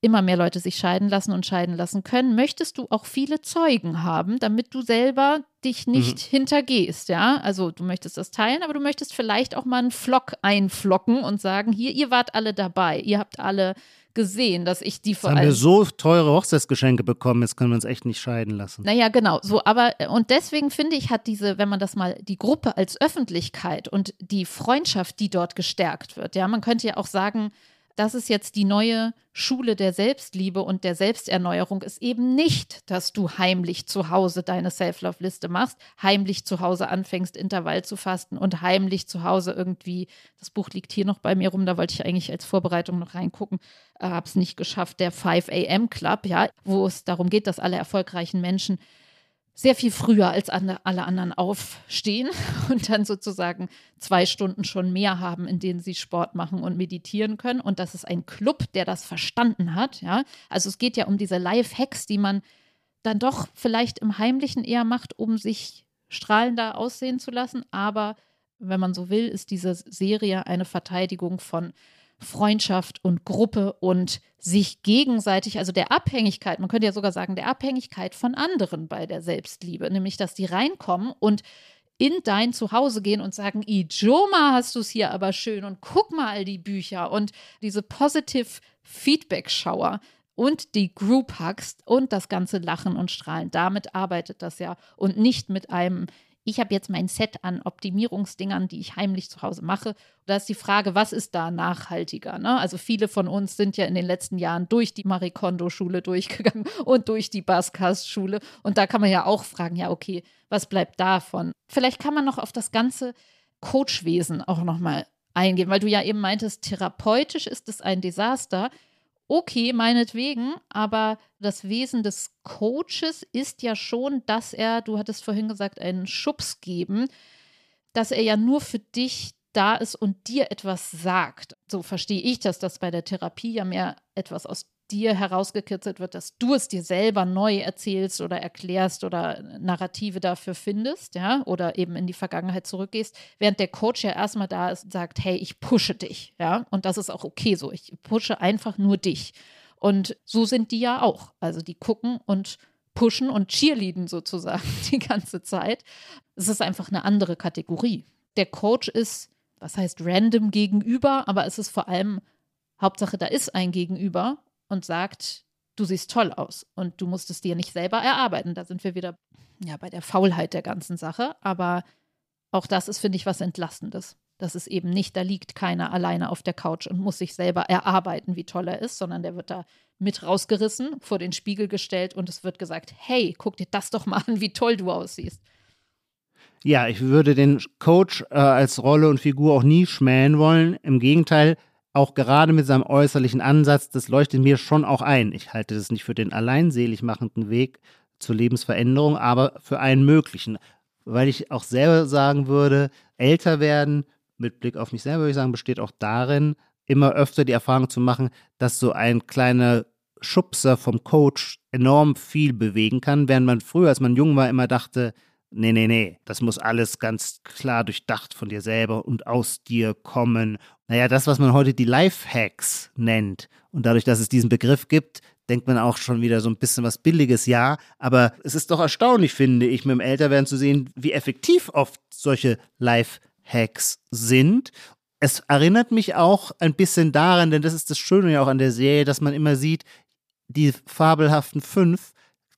immer mehr Leute sich scheiden lassen und scheiden lassen können, möchtest du auch viele Zeugen haben, damit du selber dich nicht hintergehst, ja? Also du möchtest das teilen, aber du möchtest vielleicht auch mal einen Flock einflocken und sagen, hier, ihr wart alle dabei, ihr habt alle gesehen, dass ich die vor haben wir allem so teure Hochzeitsgeschenke bekommen, jetzt können wir uns echt nicht scheiden lassen. naja, genau, so, aber äh, und deswegen finde ich, hat diese, wenn man das mal, die Gruppe als Öffentlichkeit und die Freundschaft, die dort gestärkt wird, ja, man könnte ja auch sagen, das ist jetzt die neue Schule der Selbstliebe und der Selbsterneuerung, ist eben nicht, dass du heimlich zu Hause deine Self-Love-Liste machst, heimlich zu Hause anfängst, Intervall zu fasten und heimlich zu Hause irgendwie, das Buch liegt hier noch bei mir rum, da wollte ich eigentlich als Vorbereitung noch reingucken, äh, habe es nicht geschafft, der 5 AM Club, ja, wo es darum geht, dass alle erfolgreichen Menschen sehr viel früher als alle anderen aufstehen [LAUGHS] und dann sozusagen zwei Stunden schon mehr haben, in denen sie Sport machen und meditieren können. Und das ist ein Club, der das verstanden hat. Ja? Also es geht ja um diese Life-Hacks, die man dann doch vielleicht im Heimlichen eher macht, um sich strahlender aussehen zu lassen. Aber wenn man so will, ist diese Serie eine Verteidigung von Freundschaft und Gruppe und sich gegenseitig, also der Abhängigkeit, man könnte ja sogar sagen, der Abhängigkeit von anderen bei der Selbstliebe, nämlich dass die reinkommen und in dein Zuhause gehen und sagen, Ijoma, hast du es hier aber schön und guck mal all die Bücher und diese Positive Feedback Shower und die Group Hugs und das ganze Lachen und Strahlen. Damit arbeitet das ja und nicht mit einem ich habe jetzt mein Set an Optimierungsdingern, die ich heimlich zu Hause mache. Da ist die Frage, was ist da nachhaltiger? Ne? Also viele von uns sind ja in den letzten Jahren durch die Marie Kondo-Schule durchgegangen [LAUGHS] und durch die Baskast-Schule. Und da kann man ja auch fragen, ja, okay, was bleibt davon? Vielleicht kann man noch auf das ganze Coachwesen auch nochmal eingehen, weil du ja eben meintest, therapeutisch ist es ein Desaster. Okay, meinetwegen, aber das Wesen des Coaches ist ja schon, dass er, du hattest vorhin gesagt, einen Schubs geben, dass er ja nur für dich da ist und dir etwas sagt. So verstehe ich das, dass bei der Therapie ja mehr etwas aus dir herausgekitzelt wird, dass du es dir selber neu erzählst oder erklärst oder Narrative dafür findest, ja, oder eben in die Vergangenheit zurückgehst, während der Coach ja erstmal da ist und sagt, hey, ich pushe dich, ja, und das ist auch okay so, ich pushe einfach nur dich. Und so sind die ja auch. Also die gucken und pushen und cheerleaden sozusagen [LAUGHS] die ganze Zeit. Es ist einfach eine andere Kategorie. Der Coach ist, was heißt random gegenüber, aber es ist vor allem Hauptsache, da ist ein Gegenüber und sagt, du siehst toll aus und du musst es dir nicht selber erarbeiten. Da sind wir wieder ja, bei der Faulheit der ganzen Sache. Aber auch das ist, finde ich, was Entlastendes. Das ist eben nicht, da liegt keiner alleine auf der Couch und muss sich selber erarbeiten, wie toll er ist, sondern der wird da mit rausgerissen, vor den Spiegel gestellt und es wird gesagt, hey, guck dir das doch mal an, wie toll du aussiehst. Ja, ich würde den Coach äh, als Rolle und Figur auch nie schmähen wollen. Im Gegenteil, auch gerade mit seinem äußerlichen Ansatz, das leuchtet mir schon auch ein. Ich halte das nicht für den allein selig machenden Weg zur Lebensveränderung, aber für einen möglichen. Weil ich auch selber sagen würde, älter werden, mit Blick auf mich selber würde ich sagen, besteht auch darin, immer öfter die Erfahrung zu machen, dass so ein kleiner Schubser vom Coach enorm viel bewegen kann, während man früher, als man jung war, immer dachte, nee, nee, nee, das muss alles ganz klar durchdacht von dir selber und aus dir kommen. Naja, das, was man heute die Lifehacks nennt und dadurch, dass es diesen Begriff gibt, denkt man auch schon wieder so ein bisschen was Billiges, ja. Aber es ist doch erstaunlich, finde ich, mit dem Älterwerden zu sehen, wie effektiv oft solche Lifehacks sind. Es erinnert mich auch ein bisschen daran, denn das ist das Schöne ja auch an der Serie, dass man immer sieht, die fabelhaften fünf,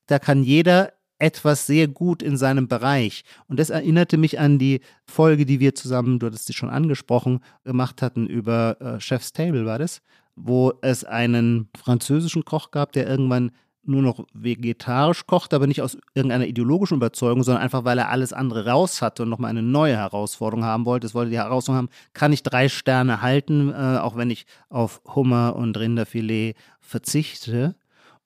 da kann jeder etwas sehr gut in seinem Bereich. Und das erinnerte mich an die Folge, die wir zusammen, du hattest sie schon angesprochen, gemacht hatten über äh, Chef's Table, war das? Wo es einen französischen Koch gab, der irgendwann nur noch vegetarisch kochte, aber nicht aus irgendeiner ideologischen Überzeugung, sondern einfach, weil er alles andere raus hatte und nochmal eine neue Herausforderung haben wollte. Es wollte die Herausforderung haben, kann ich drei Sterne halten, äh, auch wenn ich auf Hummer und Rinderfilet verzichte.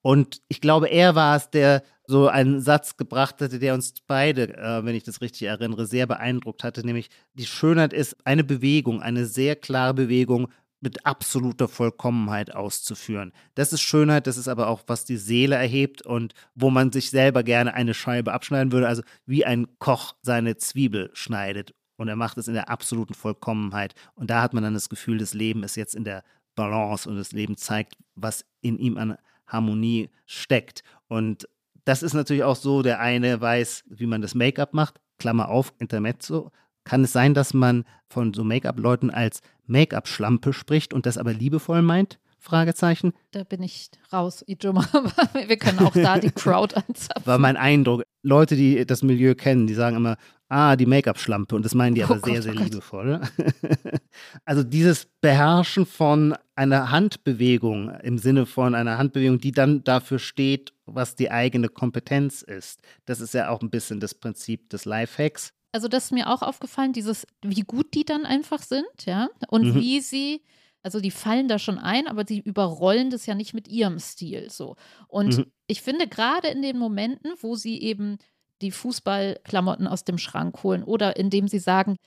Und ich glaube, er war es, der so einen Satz gebracht hatte, der uns beide, äh, wenn ich das richtig erinnere, sehr beeindruckt hatte, nämlich die Schönheit ist eine Bewegung, eine sehr klare Bewegung mit absoluter Vollkommenheit auszuführen. Das ist Schönheit, das ist aber auch, was die Seele erhebt und wo man sich selber gerne eine Scheibe abschneiden würde, also wie ein Koch seine Zwiebel schneidet. Und er macht es in der absoluten Vollkommenheit. Und da hat man dann das Gefühl, das Leben ist jetzt in der Balance und das Leben zeigt, was in ihm an Harmonie steckt. Und das ist natürlich auch so, der eine weiß, wie man das Make-up macht, Klammer auf, Intermezzo. Kann es sein, dass man von so Make-up-Leuten als Make-up-Schlampe spricht und das aber liebevoll meint? Fragezeichen. Da bin ich raus, Ijoma. [LAUGHS] Wir können auch da die [LAUGHS] Crowd anzapfen. War mein Eindruck. Leute, die das Milieu kennen, die sagen immer, ah, die Make-up-Schlampe. Und das meinen die aber oh Gott, sehr, sehr oh liebevoll. [LAUGHS] also dieses Beherrschen von einer Handbewegung im Sinne von einer Handbewegung, die dann dafür steht, was die eigene Kompetenz ist. Das ist ja auch ein bisschen das Prinzip des Lifehacks. Also das ist mir auch aufgefallen, dieses, wie gut die dann einfach sind, ja, und mhm. wie sie also die fallen da schon ein, aber sie überrollen das ja nicht mit ihrem Stil so. Und mhm. ich finde gerade in den Momenten, wo sie eben die Fußballklamotten aus dem Schrank holen oder indem sie sagen,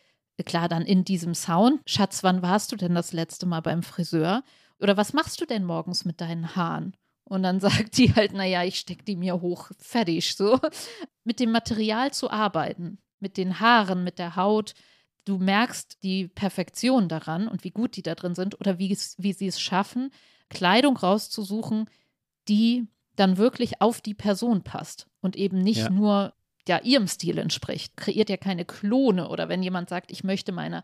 klar, dann in diesem Sound, Schatz, wann warst du denn das letzte Mal beim Friseur? Oder was machst du denn morgens mit deinen Haaren? Und dann [LAUGHS] sagt die halt, naja, ich stecke die mir hoch, fertig, so. Mit dem Material zu arbeiten, mit den Haaren, mit der Haut, du merkst die Perfektion daran und wie gut die da drin sind oder wie, wie sie es schaffen, Kleidung rauszusuchen, die dann wirklich auf die Person passt und eben nicht ja. nur ja, ihrem Stil entspricht. Kreiert ja keine Klone oder wenn jemand sagt, ich möchte meine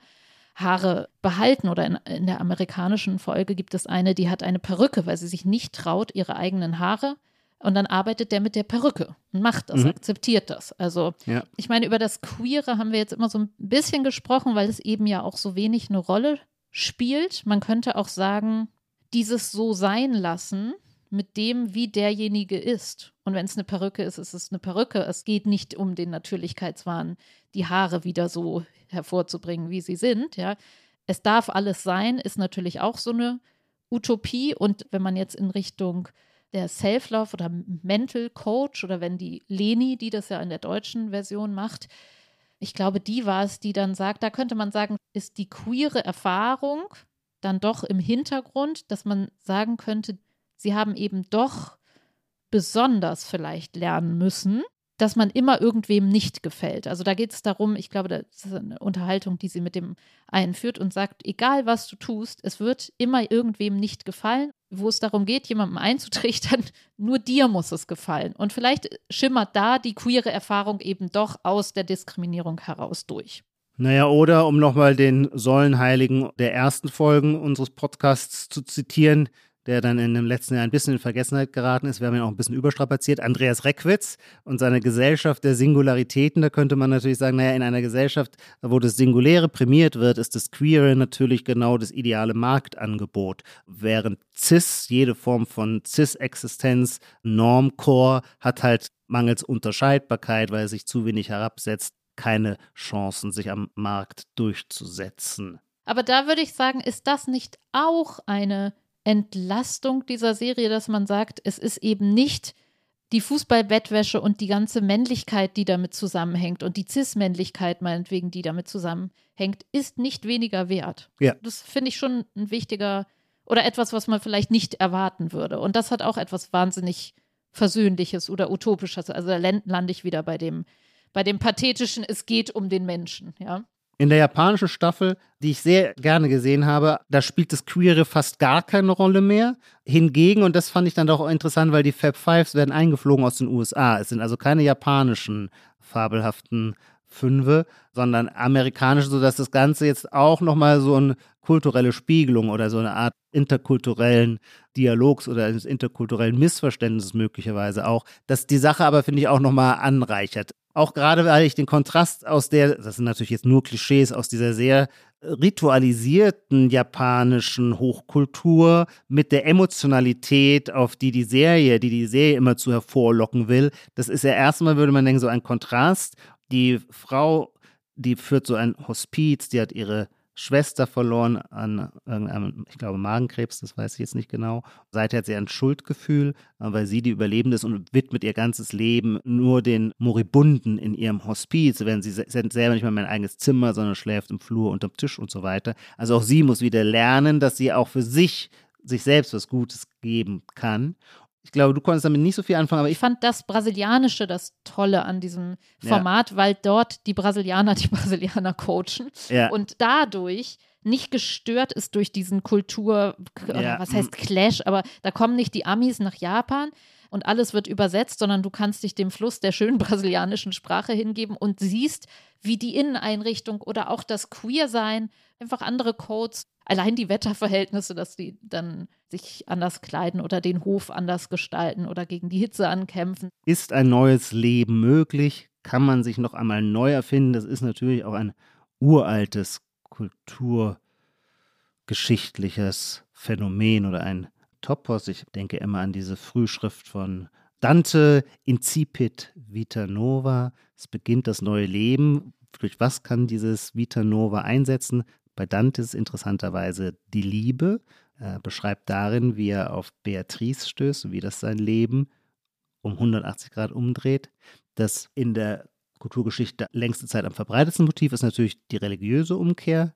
Haare behalten oder in, in der amerikanischen Folge gibt es eine, die hat eine Perücke, weil sie sich nicht traut, ihre eigenen Haare und dann arbeitet der mit der Perücke und macht das, mhm. akzeptiert das. Also, ja. ich meine, über das Queere haben wir jetzt immer so ein bisschen gesprochen, weil es eben ja auch so wenig eine Rolle spielt. Man könnte auch sagen, dieses so sein lassen mit dem, wie derjenige ist. Und wenn es eine Perücke ist, ist es eine Perücke. Es geht nicht um den Natürlichkeitswahn, die Haare wieder so hervorzubringen, wie sie sind. Ja, es darf alles sein, ist natürlich auch so eine Utopie. Und wenn man jetzt in Richtung der Self-Love oder Mental Coach oder wenn die Leni, die das ja in der deutschen Version macht, ich glaube, die war es, die dann sagt, da könnte man sagen, ist die queere Erfahrung dann doch im Hintergrund, dass man sagen könnte, sie haben eben doch besonders vielleicht lernen müssen, dass man immer irgendwem nicht gefällt. Also da geht es darum, ich glaube, das ist eine Unterhaltung, die sie mit dem einen führt und sagt, egal was du tust, es wird immer irgendwem nicht gefallen. Wo es darum geht, jemandem einzutrichtern, [LAUGHS] nur dir muss es gefallen. Und vielleicht schimmert da die queere Erfahrung eben doch aus der Diskriminierung heraus durch. Naja, oder um nochmal den Säulenheiligen der ersten Folgen unseres Podcasts zu zitieren, der dann in dem letzten Jahr ein bisschen in Vergessenheit geraten ist. Wir haben ihn auch ein bisschen überstrapaziert. Andreas Reckwitz und seine Gesellschaft der Singularitäten. Da könnte man natürlich sagen, naja, in einer Gesellschaft, wo das Singuläre prämiert wird, ist das Queere natürlich genau das ideale Marktangebot. Während Cis, jede Form von Cis-Existenz, Normcore, hat halt mangels Unterscheidbarkeit, weil er sich zu wenig herabsetzt, keine Chancen, sich am Markt durchzusetzen. Aber da würde ich sagen, ist das nicht auch eine Entlastung dieser Serie, dass man sagt, es ist eben nicht die Fußballbettwäsche und die ganze Männlichkeit, die damit zusammenhängt und die Cis-Männlichkeit meinetwegen, die damit zusammenhängt, ist nicht weniger wert. Ja. Das finde ich schon ein wichtiger oder etwas, was man vielleicht nicht erwarten würde. Und das hat auch etwas wahnsinnig Versöhnliches oder Utopisches. Also da lande ich wieder bei dem, bei dem Pathetischen, es geht um den Menschen, ja. In der japanischen Staffel, die ich sehr gerne gesehen habe, da spielt das Queere fast gar keine Rolle mehr. Hingegen, und das fand ich dann doch interessant, weil die Fab Fives werden eingeflogen aus den USA. Es sind also keine japanischen fabelhaften Fünfe, sondern amerikanische, sodass das Ganze jetzt auch nochmal so eine kulturelle Spiegelung oder so eine Art interkulturellen Dialogs oder eines interkulturellen Missverständnisses möglicherweise auch, dass die Sache aber, finde ich, auch nochmal anreichert. Auch gerade, weil ich den Kontrast aus der, das sind natürlich jetzt nur Klischees, aus dieser sehr ritualisierten japanischen Hochkultur mit der Emotionalität, auf die die Serie, die die Serie immer zu hervorlocken will. Das ist ja erstmal, würde man denken, so ein Kontrast. Die Frau, die führt so ein Hospiz, die hat ihre Schwester verloren an irgendeinem, ich glaube, Magenkrebs, das weiß ich jetzt nicht genau. Seither hat sie ein Schuldgefühl, äh, weil sie die Überlebende ist und widmet ihr ganzes Leben nur den Moribunden in ihrem Hospiz, während sie selber nicht mal mehr ein eigenes Zimmer, sondern schläft im Flur unterm Tisch und so weiter. Also auch sie muss wieder lernen, dass sie auch für sich sich selbst was Gutes geben kann. Ich glaube, du konntest damit nicht so viel anfangen, aber ich, ich fand das Brasilianische das Tolle an diesem Format, ja. weil dort die Brasilianer [LAUGHS] die Brasilianer coachen ja. und dadurch nicht gestört ist durch diesen Kultur, ja. was heißt Clash, aber da kommen nicht die Amis nach Japan und alles wird übersetzt, sondern du kannst dich dem Fluss der schönen [LAUGHS] brasilianischen Sprache hingeben und siehst, wie die Inneneinrichtung oder auch das Queer-Sein, einfach andere Codes, allein die Wetterverhältnisse, dass die dann sich anders kleiden oder den Hof anders gestalten oder gegen die Hitze ankämpfen. Ist ein neues Leben möglich? Kann man sich noch einmal neu erfinden? Das ist natürlich auch ein uraltes kulturgeschichtliches Phänomen oder ein Topos. Ich denke immer an diese Frühschrift von Dante, Incipit Vita Nova. Es beginnt das neue Leben. Durch was kann dieses Vita Nova einsetzen? Bei Dante ist interessanterweise die Liebe. Er beschreibt darin, wie er auf Beatrice stößt wie das sein Leben um 180 Grad umdreht. Das in der Kulturgeschichte längste Zeit am verbreitetsten Motiv ist natürlich die religiöse Umkehr.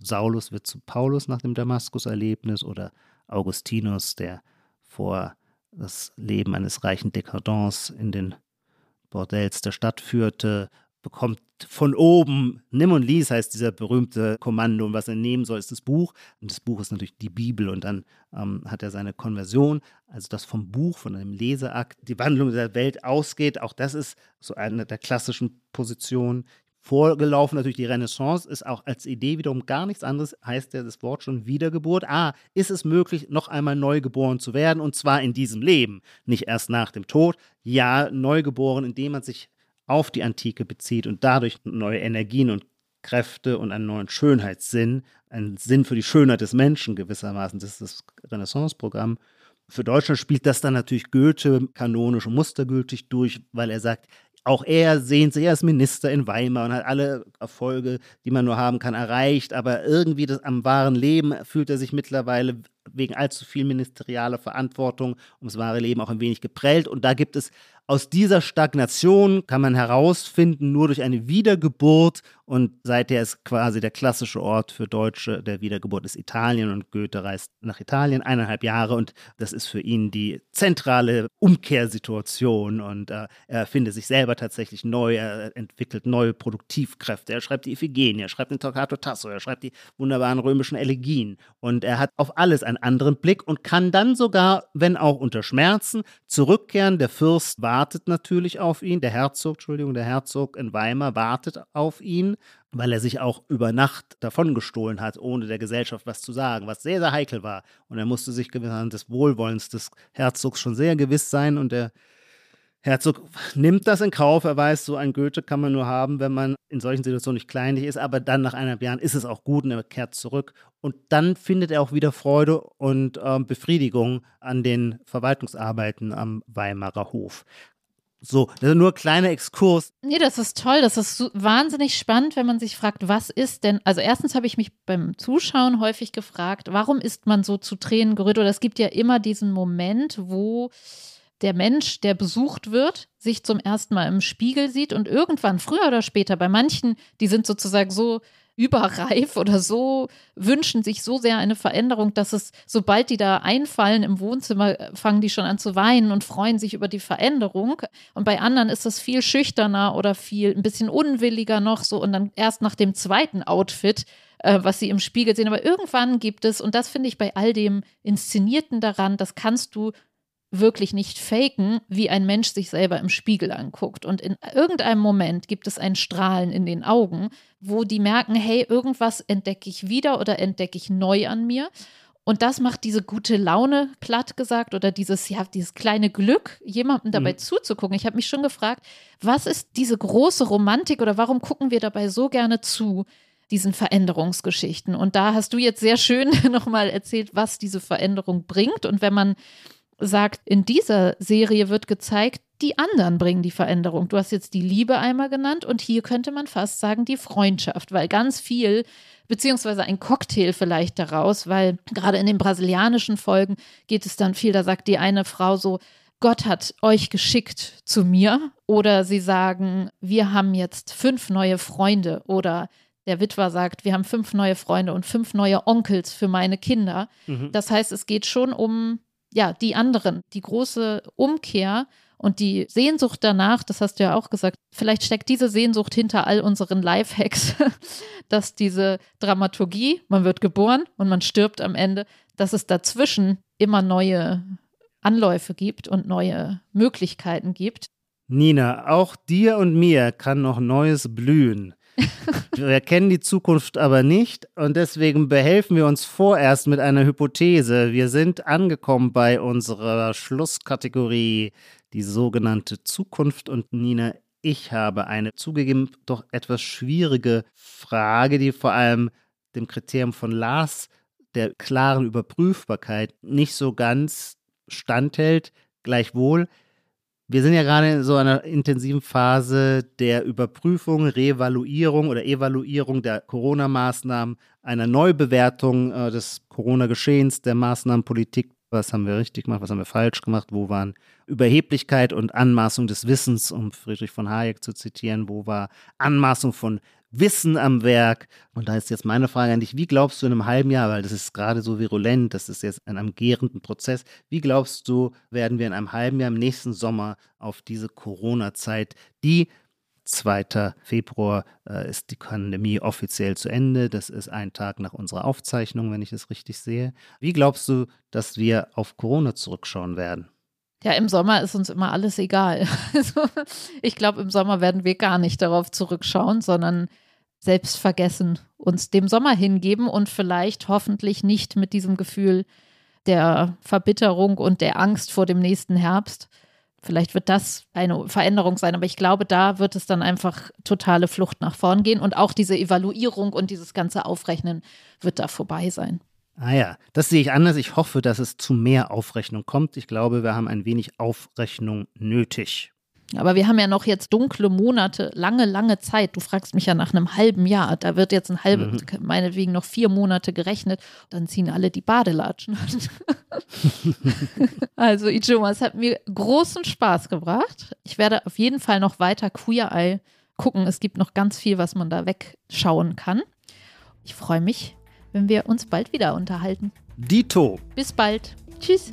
Saulus wird zu Paulus nach dem Damaskus-Erlebnis oder Augustinus, der vor das Leben eines reichen Dekadents in den Bordells der Stadt führte, bekommt von oben, nimm und lies heißt dieser berühmte Kommando und was er nehmen soll, ist das Buch. Und das Buch ist natürlich die Bibel und dann ähm, hat er seine Konversion, also das vom Buch, von einem Leseakt, die Wandlung der Welt ausgeht. Auch das ist so eine der klassischen Positionen. Vorgelaufen natürlich die Renaissance, ist auch als Idee wiederum gar nichts anderes, heißt ja das Wort schon Wiedergeburt. Ah, ist es möglich, noch einmal neu geboren zu werden und zwar in diesem Leben, nicht erst nach dem Tod. Ja, neu geboren, indem man sich auf die Antike bezieht und dadurch neue Energien und Kräfte und einen neuen Schönheitssinn, einen Sinn für die Schönheit des Menschen gewissermaßen. Das ist das Renaissance-Programm. Für Deutschland spielt das dann natürlich Goethe kanonisch und mustergültig durch, weil er sagt, auch er sehnt sich als Minister in Weimar und hat alle Erfolge, die man nur haben kann, erreicht. Aber irgendwie das, am wahren Leben fühlt er sich mittlerweile wegen allzu viel ministerialer Verantwortung ums wahre Leben auch ein wenig geprellt. Und da gibt es aus dieser Stagnation kann man herausfinden, nur durch eine Wiedergeburt. Und seither ist quasi der klassische Ort für Deutsche der Wiedergeburt ist Italien. Und Goethe reist nach Italien eineinhalb Jahre. Und das ist für ihn die zentrale Umkehrsituation. Und äh, er findet sich selber tatsächlich neu. Er entwickelt neue Produktivkräfte. Er schreibt die Iphigenie, er schreibt den Toccato Tasso, er schreibt die wunderbaren römischen Elegien. Und er hat auf alles einen anderen Blick und kann dann sogar, wenn auch unter Schmerzen, zurückkehren. Der Fürst wartet natürlich auf ihn, der Herzog, Entschuldigung, der Herzog in Weimar wartet auf ihn, weil er sich auch über Nacht davongestohlen hat, ohne der Gesellschaft was zu sagen, was sehr, sehr heikel war. Und er musste sich des Wohlwollens des Herzogs schon sehr gewiss sein und der Herzog nimmt das in Kauf. Er weiß, so ein Goethe kann man nur haben, wenn man in solchen Situationen nicht kleinlich ist. Aber dann nach eineinhalb Jahren ist es auch gut und er kehrt zurück. Und dann findet er auch wieder Freude und äh, Befriedigung an den Verwaltungsarbeiten am Weimarer Hof. So, das ist nur ein kleiner Exkurs. Nee, das ist toll. Das ist so wahnsinnig spannend, wenn man sich fragt, was ist denn, also erstens habe ich mich beim Zuschauen häufig gefragt, warum ist man so zu Tränen gerührt? Oder es gibt ja immer diesen Moment, wo der Mensch, der besucht wird, sich zum ersten Mal im Spiegel sieht und irgendwann, früher oder später, bei manchen, die sind sozusagen so überreif oder so wünschen sich so sehr eine Veränderung, dass es, sobald die da einfallen im Wohnzimmer, fangen die schon an zu weinen und freuen sich über die Veränderung. Und bei anderen ist das viel schüchterner oder viel ein bisschen unwilliger noch so und dann erst nach dem zweiten Outfit äh, was sie im Spiegel sehen. Aber irgendwann gibt es, und das finde ich bei all dem Inszenierten daran, das kannst du wirklich nicht faken, wie ein Mensch sich selber im Spiegel anguckt. Und in irgendeinem Moment gibt es ein Strahlen in den Augen, wo die merken, hey, irgendwas entdecke ich wieder oder entdecke ich neu an mir. Und das macht diese gute Laune, platt gesagt, oder dieses, ja, dieses kleine Glück, jemandem dabei mhm. zuzugucken. Ich habe mich schon gefragt, was ist diese große Romantik oder warum gucken wir dabei so gerne zu, diesen Veränderungsgeschichten? Und da hast du jetzt sehr schön [LAUGHS] nochmal erzählt, was diese Veränderung bringt. Und wenn man sagt, in dieser Serie wird gezeigt, die anderen bringen die Veränderung. Du hast jetzt die Liebe einmal genannt und hier könnte man fast sagen die Freundschaft, weil ganz viel beziehungsweise ein Cocktail vielleicht daraus, weil gerade in den brasilianischen Folgen geht es dann viel, da sagt die eine Frau so, Gott hat euch geschickt zu mir oder sie sagen, wir haben jetzt fünf neue Freunde oder der Witwer sagt, wir haben fünf neue Freunde und fünf neue Onkels für meine Kinder. Mhm. Das heißt, es geht schon um ja, die anderen, die große Umkehr und die Sehnsucht danach, das hast du ja auch gesagt, vielleicht steckt diese Sehnsucht hinter all unseren Lifehacks, [LAUGHS] dass diese Dramaturgie, man wird geboren und man stirbt am Ende, dass es dazwischen immer neue Anläufe gibt und neue Möglichkeiten gibt. Nina, auch dir und mir kann noch Neues blühen. [LAUGHS] wir kennen die Zukunft aber nicht und deswegen behelfen wir uns vorerst mit einer Hypothese. Wir sind angekommen bei unserer Schlusskategorie, die sogenannte Zukunft. Und Nina, ich habe eine zugegeben doch etwas schwierige Frage, die vor allem dem Kriterium von Lars, der klaren Überprüfbarkeit, nicht so ganz standhält. Gleichwohl, wir sind ja gerade in so einer intensiven Phase der Überprüfung, Reevaluierung oder Evaluierung der Corona-Maßnahmen, einer Neubewertung äh, des Corona-Geschehens, der Maßnahmenpolitik. Was haben wir richtig gemacht, was haben wir falsch gemacht, wo waren Überheblichkeit und Anmaßung des Wissens, um Friedrich von Hayek zu zitieren, wo war Anmaßung von Wissen am Werk. Und da ist jetzt meine Frage an dich, wie glaubst du in einem halben Jahr, weil das ist gerade so virulent, das ist jetzt in einem gärenden Prozess, wie glaubst du, werden wir in einem halben Jahr im nächsten Sommer auf diese Corona-Zeit, die 2. Februar äh, ist die Pandemie offiziell zu Ende. Das ist ein Tag nach unserer Aufzeichnung, wenn ich es richtig sehe. Wie glaubst du, dass wir auf Corona zurückschauen werden? Ja, im Sommer ist uns immer alles egal. [LAUGHS] Also, ich glaube, im Sommer werden wir gar nicht darauf zurückschauen, sondern selbstvergessen uns dem Sommer hingeben und vielleicht hoffentlich nicht mit diesem Gefühl der Verbitterung und der Angst vor dem nächsten Herbst. Vielleicht wird das eine Veränderung sein, aber ich glaube, da wird es dann einfach totale Flucht nach vorn gehen und auch diese Evaluierung und dieses ganze Aufrechnen wird da vorbei sein. Ah ja, das sehe ich anders. Ich hoffe, dass es zu mehr Aufrechnung kommt. Ich glaube, wir haben ein wenig Aufrechnung nötig. Aber wir haben ja noch jetzt dunkle Monate, lange, lange Zeit. Du fragst mich ja nach einem halben Jahr. Da wird jetzt ein halbes, mhm. meinetwegen noch vier Monate gerechnet. Dann ziehen alle die Badelatschen an. [LAUGHS] also, Ijoma, es hat mir großen Spaß gebracht. Ich werde auf jeden Fall noch weiter Queer Eye gucken. Es gibt noch ganz viel, was man da wegschauen kann. Ich freue mich, wenn wir uns bald wieder unterhalten. Dito. Bis bald. Tschüss.